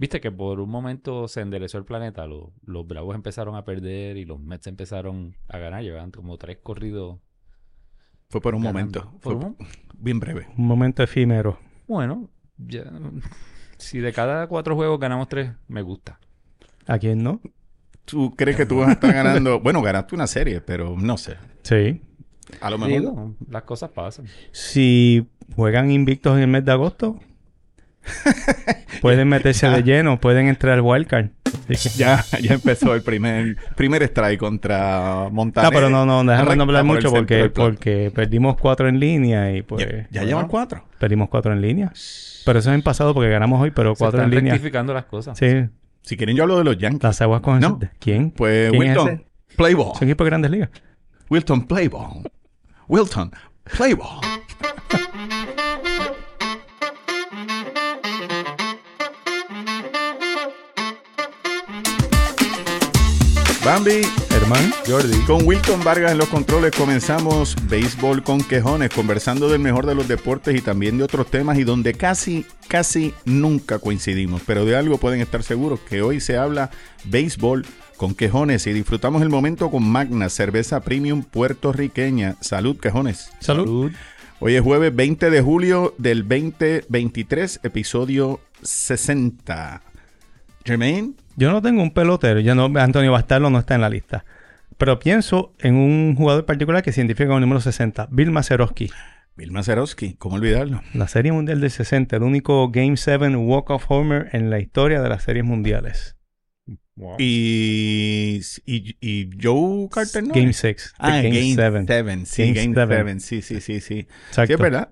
Viste que por un momento se enderezó el planeta, lo- los Bravos empezaron a perder y los Mets empezaron a ganar, llevaban como tres corridos. Fue por un ganando. momento. Fue un- bien breve. Un momento efímero. Bueno, ya, si de cada cuatro juegos ganamos tres, me gusta. ¿A quién no? ¿Tú crees que tú vas a estar ganando? Bueno, ganaste una serie, pero no sé. Sí. A lo mejor. Digo, las cosas pasan. Si juegan invictos en el mes de agosto, pueden meterse de lleno, pueden entrar al wildcard. Que- Ya, ya empezó el primer, primer strike contra Montana. No, pero no, no, déjame no hablar por el mucho porque, porque perdimos cuatro en línea y pues... Ya, ya bueno, llevan cuatro. Perdimos cuatro en línea. Pero eso es en pasado porque ganamos hoy, pero Se cuatro están en línea. rectificando las cosas. Sí, Si quieren, yo hablo de los Yankees. las aguas con No. ¿Quién? Pues ¿Quién es Wilton, ese? play ball. Son equipos de grandes ligas. Wilton, play ball. Wilton, play Bambi, Hermano. Jordi. con Wilton Vargas en los controles comenzamos Béisbol con Quejones, conversando del mejor de los deportes y también de otros temas y donde casi, casi nunca coincidimos. Pero de algo pueden estar seguros que hoy se habla béisbol con Quejones y disfrutamos el momento con Magna, cerveza premium puertorriqueña. Salud, Quejones. Salud. Hoy es jueves 20 de julio del 2023, episodio 60. Jermaine, Yo no tengo un pelotero. Ya no, Antonio Bastardo no está en la lista. Pero pienso en un jugador particular que se identifica con el número 60, Bill Mazeroski. Bill Mazeroski, ¿cómo olvidarlo? La Serie Mundial del 60, el único Game 7 Walk-Off Homer en la historia de las series mundiales. Y, y, y Joe Carter no. Game 6. Ah, Game Game 7. 7. Sí, Game Game seven. 7. Sí, sí, sí, sí. Exacto. Sí, es verdad.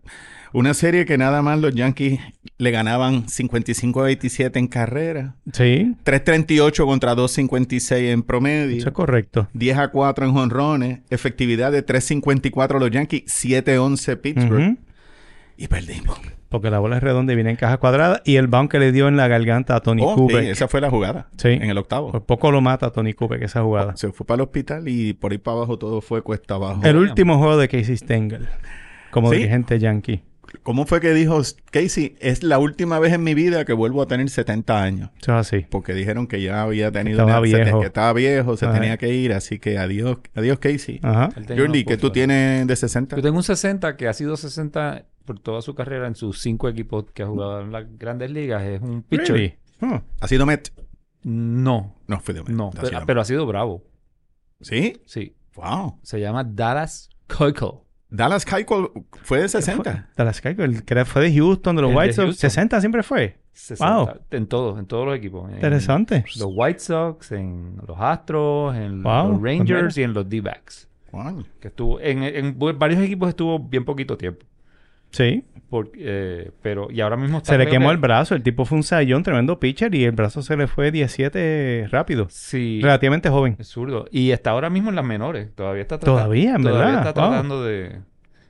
Una serie que nada más los Yankees le ganaban 55 a 27 en carrera. Sí, 338 contra 256 en promedio. eso es correcto. 10 a 4 en jonrones. Efectividad de 354 los Yankees. 7-11 Pittsburgh. Y perdimos. Porque la bola es redonda y viene en caja cuadrada. Y el bounce que le dio en la garganta a Tony Oh, Kubek. sí, esa fue la jugada. Sí. En el octavo. Por poco lo mata a Tony Kubek esa jugada. Se fue para el hospital y por ahí para abajo todo fue cuesta abajo. El último juego de Casey Stengel. Como Sí. dirigente yankee. ¿Cómo fue que dijo Casey? Es la última vez en mi vida que vuelvo a tener 70 años. Eso es así. Porque dijeron que ya había tenido... Estaba viejo. que estaba viejo, se Ajá. tenía que ir. Así que adiós, adiós Casey. Ajá. Jordi, ¿qué tú tienes de 60? Yo tengo un 60 que ha sido 60 por toda su carrera en sus cinco equipos que ha jugado en las grandes ligas. Es un pitcher. Really? ¿Ha sido Met? No, No, fue de Met. no, Ha pero, sido pero ha sido bravo. ¿Sí? Sí. Wow. Se llama Dallas Keuchel. Dallas Keuchel fue de 60. Dallas Keuchel, el que fue de Houston, de los El de White Sox. Houston. 60 siempre fue. 60, Wow. En todos, en todos los equipos. En Interesante. los White Sox, en los Astros, en Wow, los Rangers y en los D-backs. Wow. Que estuvo en, en varios equipos estuvo bien poquito tiempo. Sí. Por- eh, pero, y ahora mismo está Se le quemó que- el brazo. El tipo fue un sayón, tremendo pitcher. Y el brazo se le fue 17 rápido. Sí. Relativamente joven. Es zurdo. Y está ahora mismo en las menores. Todavía está tratando. Todavía, en todavía verdad. está Wow. tratando de.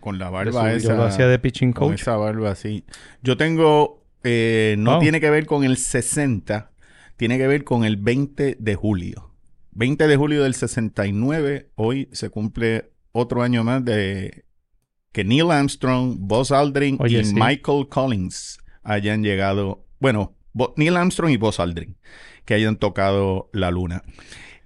Con la barba esa. Yo lo hacía de pitching Con coach. esa barba así. Yo tengo, eh, no Wow. tiene que ver con el 60, tiene que ver con el 20 de julio. 20 de julio del 69, hoy se cumple otro año más de que Neil Armstrong, Buzz Aldrin Oye, y sí. Michael Collins hayan llegado, bueno, Bo- Neil Armstrong y Buzz Aldrin, que hayan tocado la luna.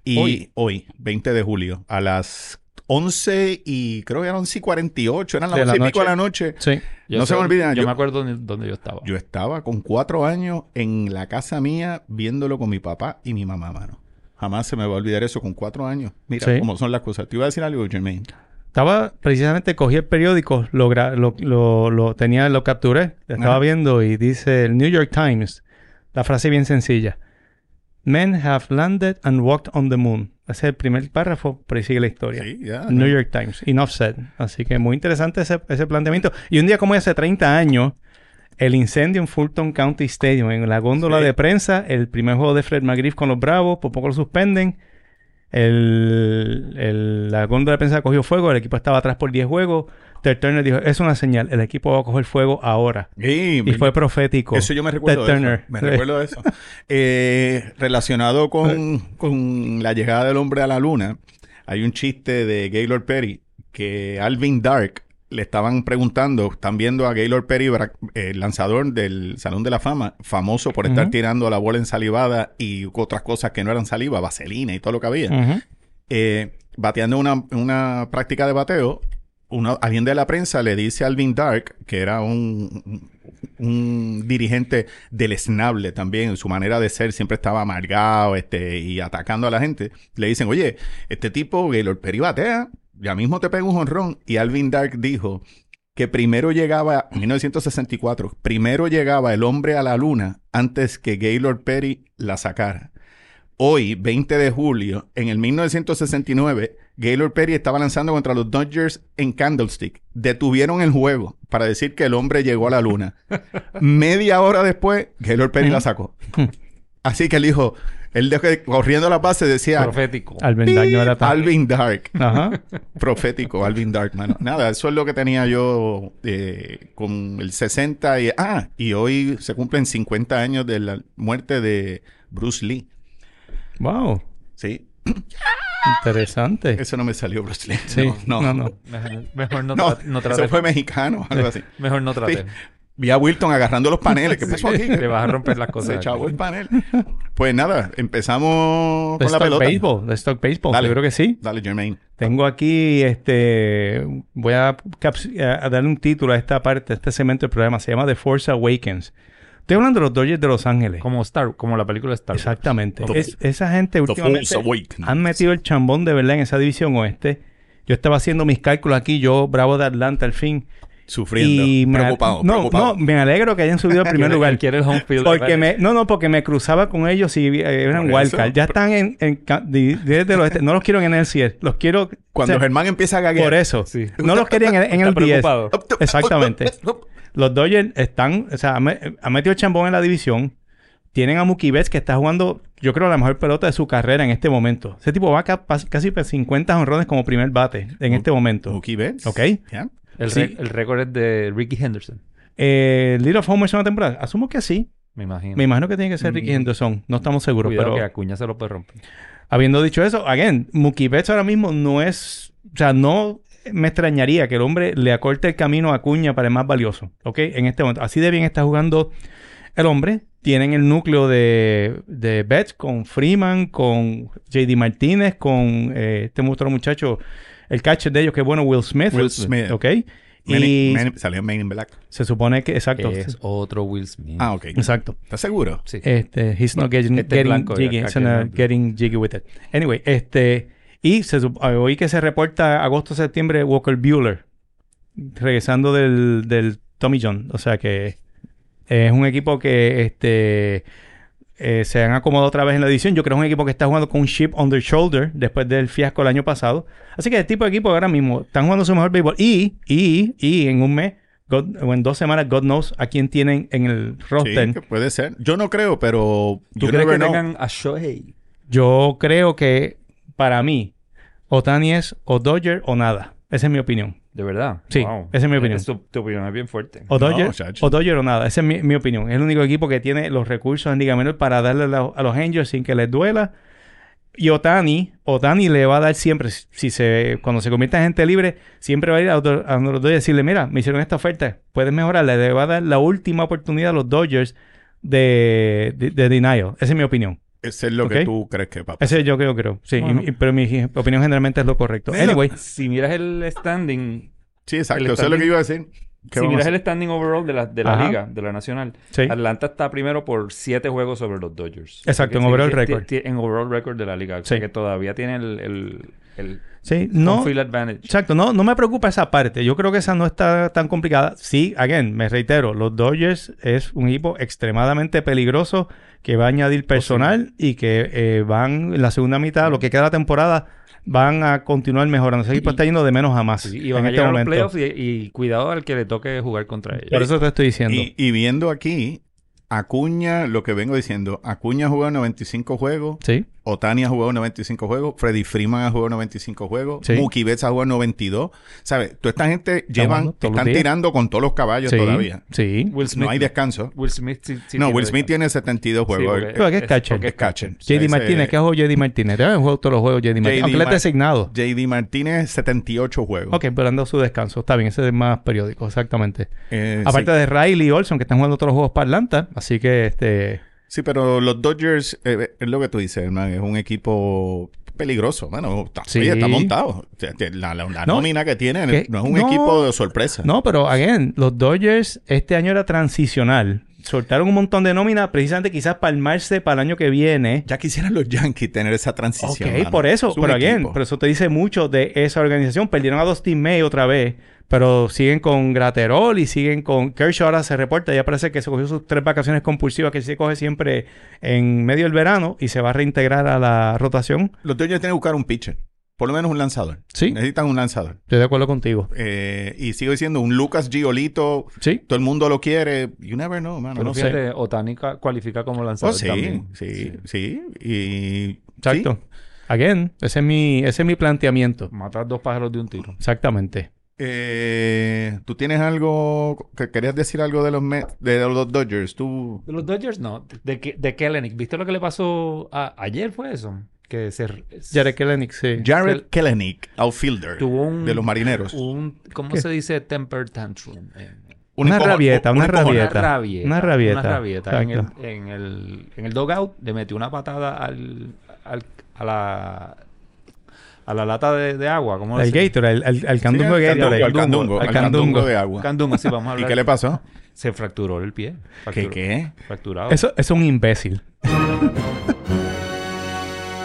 Y Hoy. hoy, 20 de julio, a las 11 y creo que eran 11 y 48, eran las De la 11 y pico de noche. la noche. Sí. Yo No se me olvida, Yo, yo- me acuerdo dónde, dónde yo estaba. Yo estaba con cuatro años en la casa mía viéndolo con mi papá y mi mamá, mano. Jamás se me va a olvidar eso con cuatro años. Mira Sí. cómo son las cosas. Te iba a decir algo, Jermaine. Estaba precisamente, cogí el periódico, lo, lo, lo, lo tenía, lo capturé, lo estaba Ajá. viendo y dice el New York Times, la frase bien sencilla. Men have landed and walked on the moon. Ese es el primer párrafo, pero ahí sigue la historia. Sí. New York Times, enough said. Así que muy interesante ese, ese planteamiento. Y un día como hace 30 años, el incendio en Fulton County Stadium, en la góndola Sí. de prensa, el primer juego de Fred McGriff con los Bravos, por poco lo suspenden. El, el- la góndola de prensa cogió fuego, el equipo estaba atrás por 10 juegos. Ted Turner dijo, es una señal, el equipo va a coger fuego ahora. Sí, Y fue profético. Eso yo me recuerdo Ted de Turner. eso. Me recuerdo de eso. Eh, relacionado con, con la llegada del hombre a la luna, hay un chiste de Gaylord Perry que Alvin Dark le estaban preguntando, están viendo a Gaylord Perry, el lanzador del Salón de la Fama, famoso por estar tirando la bola ensalivada y otras cosas que no eran saliva, vaselina y todo lo que había. Eh, bateando una, una práctica de bateo, alguien de la prensa le dice a Alvin Dark, que era un, un dirigente deleznable también, en su manera de ser, siempre estaba amargado este, y atacando a la gente. Le dicen, oye, este tipo, Gaylord Perry batea, ya mismo te pega un jonrón. Y Alvin Dark dijo que primero llegaba, en 1964, primero llegaba el hombre a la luna antes que Gaylord Perry la sacara. Hoy, 20 de julio, en el 1969, Gaylord Perry estaba lanzando contra los Dodgers en Candlestick. Detuvieron el juego para decir que el hombre llegó a la luna. Media hora después, Gaylord Perry la sacó. Así que él dijo, él dejó- corriendo a la base decía, Profético. Alvin Dark no era tan... Alvin Dark. Ajá. Profético, Alvin Dark, mano. Nada, eso es lo que tenía yo eh, con el 60 y... Ah, y hoy se cumplen 50 años de la muerte de Bruce Lee. Wow. Sí, Interesante. eso no me salió Bruce Lee. Sí. no, No, no. no. Mejor, mejor no, No, tra- no trate. eso fue mexicano, algo así. Mejor no trate. Vi a Wilton agarrando los paneles. ¿Qué pasó aquí? Te vas a romper las Se cosas. echaba el panel. Pues nada, empezamos De con la Stock pelota. Baseball. De Stock Baseball. Dale. Yo creo que sí. Dale, Jermaine. Tengo aquí, este, voy a, darle un título a esta parte, a este segmento del programa. Se llama The Force Awakens. Estoy hablando de los Dodgers de Los Ángeles. Como Star, como la película Star Wars. Exactamente. The- Es- esa gente The últimamente Force Awakens. han metido el chambón de verdad en esa división oeste. Yo estaba haciendo mis cálculos aquí, yo bravo de Atlanta al fin. Sufriendo. y me, preocupado, no, preocupado. no, me alegro que hayan subido al primer lugar. Quiere el home field. Porque me, no, no, porque me cruzaba con ellos y eh, eran wildcard. Ya están en, desde el oeste. No los quiero en el NLCS. Los quiero. Cuando o sea, Germán empieza a gaguear. Por eso. Sí. No los querían en, en el Está 10. preocupado. Exactamente. Los Dodgers están, o sea, han metido el chambón en la división. Tienen a Mookie Betts que está jugando, yo creo, la mejor pelota de su carrera en este momento. Ese tipo va casi por 50 honrones como primer bate en este momento. Mookie Betts. Ok. Ya. El, Sí. el récord es de Ricky Henderson. Eh, Lead of Homers en una temporada. Asumo que sí. Me imagino. Me imagino que tiene que ser Ricky Mm. Henderson. No estamos seguros, Cuidado pero... que Acuña se lo puede romper. Habiendo dicho eso, again, Mookie Betts ahora mismo no es... O sea, no me extrañaría que el hombre le acorte el camino a Acuña para el más valioso. ¿Ok? En este momento. Así de bien está jugando el hombre. Tienen el núcleo de, de Betts con Freeman, con JD Martínez, con eh, este otro muchacho, el catcher de ellos, que es bueno, Will Smith. Will Smith. ¿Ok? Y salió Men in Black. se supone que... Exacto. Es otro Will Smith. Ah, ok. Exacto. ¿Estás seguro? Sí. Este, he's not getting, Este es getting blanco, jiggy. acá he's que not no. getting jiggy with it. Anyway, este, y se, ah, oí que se reporta agosto-septiembre Walker Bueller regresando del, del Tommy John. O sea que es un equipo que este eh, se han acomodado otra vez en la división. Yo creo que es un equipo que está jugando con un chip on their shoulder después del fiasco el año pasado. Así que el tipo de equipo ahora mismo están jugando su mejor béisbol. Y, y, y en un mes, God- o en dos semanas, God knows a quién tienen en el roster. Sí, que puede ser. Yo no creo, pero... ¿Tú crees que know. tengan a Shohei? Yo creo que para mí, Otani es o Dodger o nada. Esa es mi opinión. ¿De verdad? Sí, esa es mi opinión. Tu, tu opinión es bien fuerte. O No, Dodger, chacho. o Dodger o nada. Esa es mi, mi opinión. Es el único equipo que tiene los recursos en Liga Menor para darle la- a los Angels sin que les duela. Y Otani, Otani le va a dar siempre, si se, cuando se convierta en gente libre, siempre va a ir a, otro- a los Dodgers y decirle, mira, me hicieron esta oferta, puedes mejorarla. Le va a dar la última oportunidad a los Dodgers de, de, de denial. Esa es mi opinión. Ese es lo que tú crees que va a pasar. Ese yo creo, creo. Sí, y- Bueno. y- pero mi opinión generalmente es lo correcto. Mira, Anyway, Si miras el standing, Sí, exacto. Eso es lo que iba a decir. ¿Qué si miras el standing overall de la, de la Ajá. liga, de la nacional, sí. Atlanta está primero por siete juegos sobre los Dodgers. Exacto, en overall record. En overall record de la liga. O sea que todavía tiene el, el, el Sí, no. field advantage. Exacto, no, no me preocupa esa parte. Yo creo que esa no está tan complicada. Sí, again, me reitero, los Dodgers es un equipo extremadamente peligroso que va a añadir personal y que eh, van en la segunda mitad, lo que queda de la temporada, van a continuar mejorando. Ese equipo está yendo de menos a más y van en a este llegar a los momento. playoffs y, y cuidado al que le toque jugar contra ellos. Por eso te estoy diciendo. Y, y viendo aquí, Acuña, lo que vengo diciendo, Acuña jugado 95 juegos, Sí. Otani ha jugado 95 juegos, Freddy Freeman ha jugado 95 juegos, Sí. Mookie Betts ha jugado 92. ¿Sabes? Toda esta gente llevan, están tirando con todos los caballos Sí. todavía. Sí. Will Smith. No hay descanso. Will Smith sí, sí no, Will Smith tiene 72 Sí, juegos. porque Pero es catcher. porque es catcher. JD Ese- Martínez, ¿qué ha jugado JD Martínez? Debe haber jugado todos los juegos JD Martínez. JD Aunque Mar- designado. JD Martínez, 78 juegos. Ok, pero anda su descanso. Está bien, ese es más periódico, exactamente. Eh, Aparte sí. de Riley y Olson, que están jugando todos los juegos para Atlanta. Así que, este... Sí, pero los Dodgers, eh, es lo que tú dices, hermano, es un equipo peligroso. Bueno, está, Sí. oye, está montado. La, la- la No, nómina que tiene no es un no. equipo de sorpresa. No, pero, again, los Dodgers este año era transicional. Soltaron un montón de nómina precisamente quizás para armarse para el año que viene. Ya quisieran los Yankees tener esa transición. Ok, mano. por eso, Es pero again, pero eso te dice mucho de esa organización. Perdieron a Dustin May otra vez, pero siguen con Graterol y siguen con Kershaw. Ahora se reporta, ya parece que se cogió sus tres vacaciones compulsivas que se coge siempre en medio del verano y se va a reintegrar a la rotación. Los Dodgers tienen que buscar un pitcher. Por lo menos un lanzador. Sí. Necesitan un lanzador. Estoy de acuerdo contigo. Eh, y sigo diciendo, un Lucas Giolito, Sí. todo el mundo lo quiere. You never know, mano. Pero no sé. fíjate, Otani ca- cualifica como lanzador Oh, sí, también. sí, sí, Y... Exacto. Again, ese es mi, ese es mi planteamiento. Matar dos pájaros de un tiro. Exactamente. Eh, ¿Tú tienes algo que querías decir algo de los de los Dodgers? Tú De los Dodgers no. De, de Kellenic. ¿Viste lo que le pasó a- ayer? ¿Fue eso? Que se... Jared Kelenic, sí. Jared el- Kelenic, outfielder tuvo un... de los Marineros. Un, ¿Cómo ¿Qué? se dice? Temper tantrum. Eh, Una encojo- rabieta, un una rabieta. Una rabieta. Una rabieta. Una rabieta. En el, en, el, en el dugout le metió una patada al, al- a la a la lata de, de agua. ¿Cómo El decir? Gator, el, el, el Sí, candungo al de Gator. candungo, al candungo, al al candungo. candungo de agua. Candungo, sí, vamos a ¿Y qué le pasó? Se fracturó el pie. ¿Qué Fracturó- qué? Fracturado. Eso, eso es un imbécil.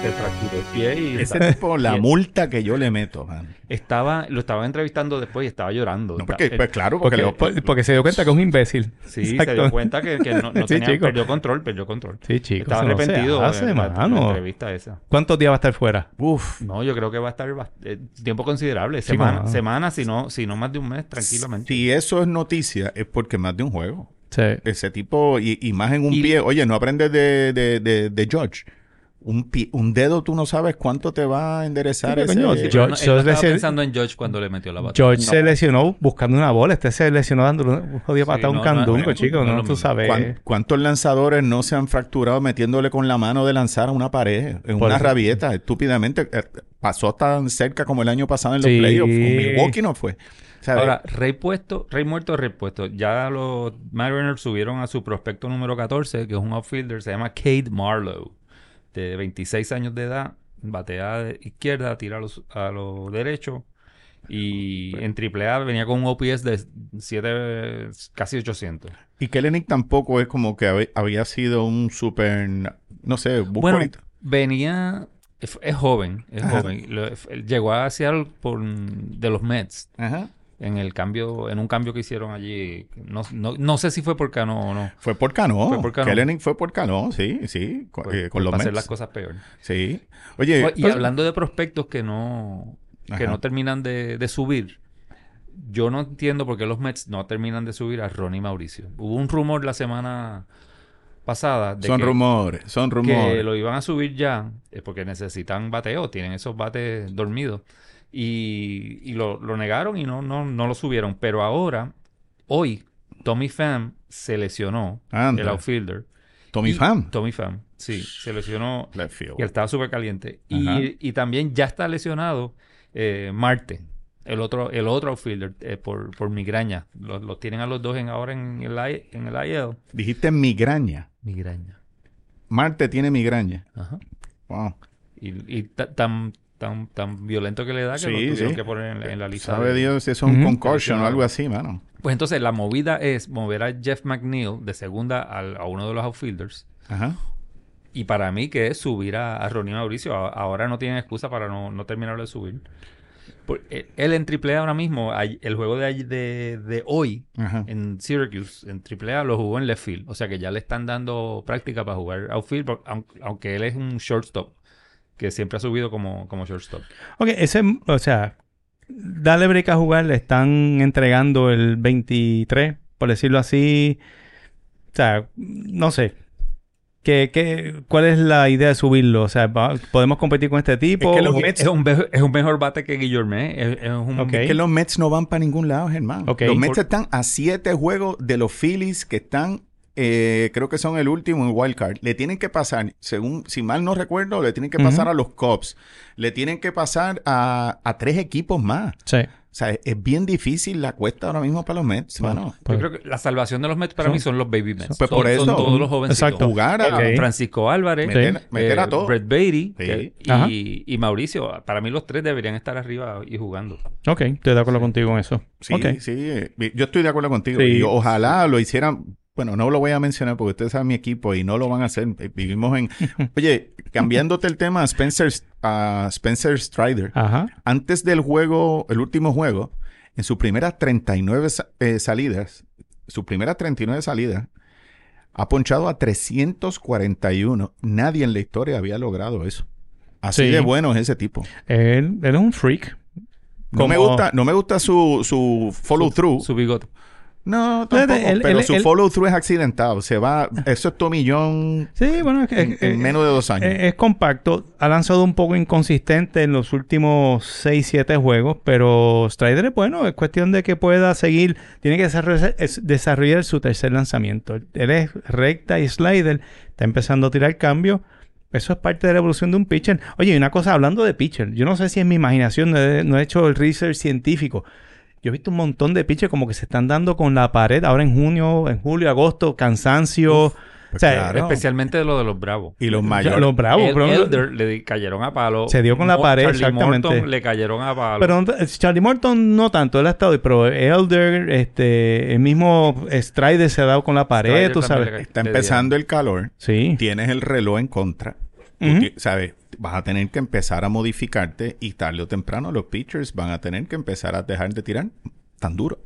Se fracturó el pie y Ese está- tipo, la y multa que yo le meto, man. estaba, lo estaba entrevistando después y estaba llorando. No, porque, pues claro, porque, Porque, lo- por- porque se dio cuenta que es un imbécil. Sí, se dio cuenta que, que no, no Sí, tenía, chico. perdió control, perdió control. Sí, chicos. Estaba no arrepentido hace, en la- en la mano. entrevista esa. ¿Cuántos días va a estar fuera? Uf, No, yo creo que va a estar eh, tiempo considerable. Semana, semana si, no, si no más de un mes, tranquilamente. si eso es noticia, es porque más de un juego. Sí. Ese tipo, y, y más en un Y- pie. Oye, no aprendes de, de, de, de George. Un, un dedo, tú no sabes cuánto te va a enderezar Sí, ese... George- no- George estaba pensando en George cuando le metió la patada. George No. se lesionó buscando una bola. Este se lesionó dando un jodido Sí, patada a un no, candungo, chico. no tú mismo. sabes. ¿Cuán- ¿Cuántos lanzadores no se han fracturado metiéndole con la mano de lanzar a una pared? En Por una eso. rabieta, estúpidamente. Eh, Pasó tan cerca como el año pasado en los Sí. playoffs. Con Milwaukee no fue. Ahora, rey puesto, rey muerto, rey puesto. Ya los Mariners subieron a su prospecto número 14, que es un outfielder, se llama Cade Marlowe, de 26 años de edad, batea de izquierda, tira a los, a los derechos. Y en AAA venía con un OPS de 7, casi 800. Y Kellenic tampoco es como que hab- había sido un super... No sé, Bueno, venía, es, es joven, es Ajá. joven. Lo- llegó a Seattle por, de los Mets. Ajá. En el cambio, en un cambio que hicieron allí, no, no, no sé si fue por Cano o no. Fue por Cano. Fue por Cano. Kellenic fue por Cano, sí, sí. Con, Por- eh, con por los hacer Mets. las cosas peor. Sí. Oye, y pues- hablando de prospectos que no, que Ajá. no terminan de, de subir, yo no entiendo por qué los Mets no terminan de subir a Ronnie Mauricio. Hubo un rumor la semana pasada de son que, rumores, son que rumores. lo iban a subir ya, es porque necesitan bateo, tienen esos bates dormidos. Y, y lo, lo negaron y no, no, no lo subieron. Pero ahora, hoy, Tommy Pham se lesionó, Anda. el outfielder. Tommy Y- Pham. Tommy Pham, sí, se lesionó y él estaba súper caliente. Y, y también ya está lesionado eh, Marte, el otro, el otro outfielder, eh, por, por migraña. Los, los tienen a los dos en, ahora en el, en el IL. Dijiste migraña. Migraña. Marte tiene migraña. Ajá. Wow. Y, y ta- tan, tan, tan violento que le da que Sí, lo tuvieron sí. que poner en, la- en la lista. Sabe de- Dios si eso es un concussion o algo así, mano. Pues entonces la movida es mover a Jeff McNeil de segunda al- a uno de los outfielders. Ajá. Y para mí que es subir a, a Ronnie Mauricio. A- ahora no tienen excusa para no, no terminarlo de subir. Por- eh, él en AAA ahora mismo, el juego de, de, de hoy Ajá. en Syracuse, en AAA, lo jugó en left field. O sea que ya le están dando práctica para jugar outfield, por- aun- aunque él es un shortstop, que siempre ha subido como, como shortstop. Ok, ese, o sea, dale break a jugar, le están entregando el 23, por decirlo así. sea, no sé. ¿Qué, qué, ¿Cuál es la idea de subirlo? O sea, ¿podemos competir con este tipo? Es que los ¿O- Mets- Es un, be- es un mejor bate que Guillorme. Es, es un, Ok. Es que los Mets no van para ningún lado, Germán. Ok. Los Mets Por- están a siete juegos de los Phillies que están, eh, creo que son el último en wild card. Le tienen que pasar, según, si mal no recuerdo, le tienen que pasar a los Cubs. Le tienen que pasar a, a tres equipos más. Sí. O sea, es, es bien difícil la cuesta ahora mismo para los Mets, mano. Pues- Yo creo que la salvación de los Mets para Son- mí son los baby Mets. Pues son, por eso. son todos los jovencitos. Exacto. Jugar a... Francisco Álvarez, Meter, Sí. meter a eh, todos. Brett Beatty Sí. que- Ajá. y, y Mauricio. Para mí los tres deberían estar arriba y jugando. Ok, estoy de acuerdo contigo en eso. Sí, Ok. sí. Yo estoy de acuerdo contigo. Sí. Y ojalá lo hicieran. Bueno, no lo voy a mencionar porque ustedes saben mi equipo y no lo van a hacer. Vivimos en. Oye, cambiándote el tema, Spencer, a Spencer Strider. Ajá. Antes del juego, el último juego, en sus primeras 39 sa- eh, salidas, sus primeras 39 salidas, ha ponchado a 341. Nadie en la historia había logrado eso. Así Sí. de bueno es ese tipo. Él, él es un freak. No me gusta, no me gusta su, su follow through. Su bigote. No, tampoco, pero su follow through es accidentado. Se va, eso es tomillón Sí, bueno, es, que- en, es- en es- menos de dos años. es- es compacto. Ha lanzado un poco inconsistente en los últimos 6, 7 juegos, pero Strider es bueno. Es cuestión de que pueda seguir. Tiene que desarrollar, es- desarrollar su tercer lanzamiento. Él es recta y slider. Está empezando a tirar cambio. Eso es parte de la evolución de un pitcher. Oye, y una cosa, hablando de pitcher, yo no sé si es mi imaginación, no he, no he hecho el research científico. Yo he visto un montón de pitchers como que se están dando con la pared ahora en junio, en julio, agosto, cansancio. Pues o sea, claro. Especialmente de lo de los Bravos. y los mayores. los bravos, El- Elder le cayeron a palo. Se dio con la pared, Charlie exactamente. Morton le cayeron a palo. pero Charlie Morton no tanto, él ha estado, pero Elder, este, el mismo Strider se ha dado con la pared, Strider tú sabes. Está empezando el calor. Sí. Tienes el reloj en contra. ¿Sabes? Vas a tener que empezar a modificarte y tarde o temprano los pitchers van a tener que empezar a dejar de tirar tan duro.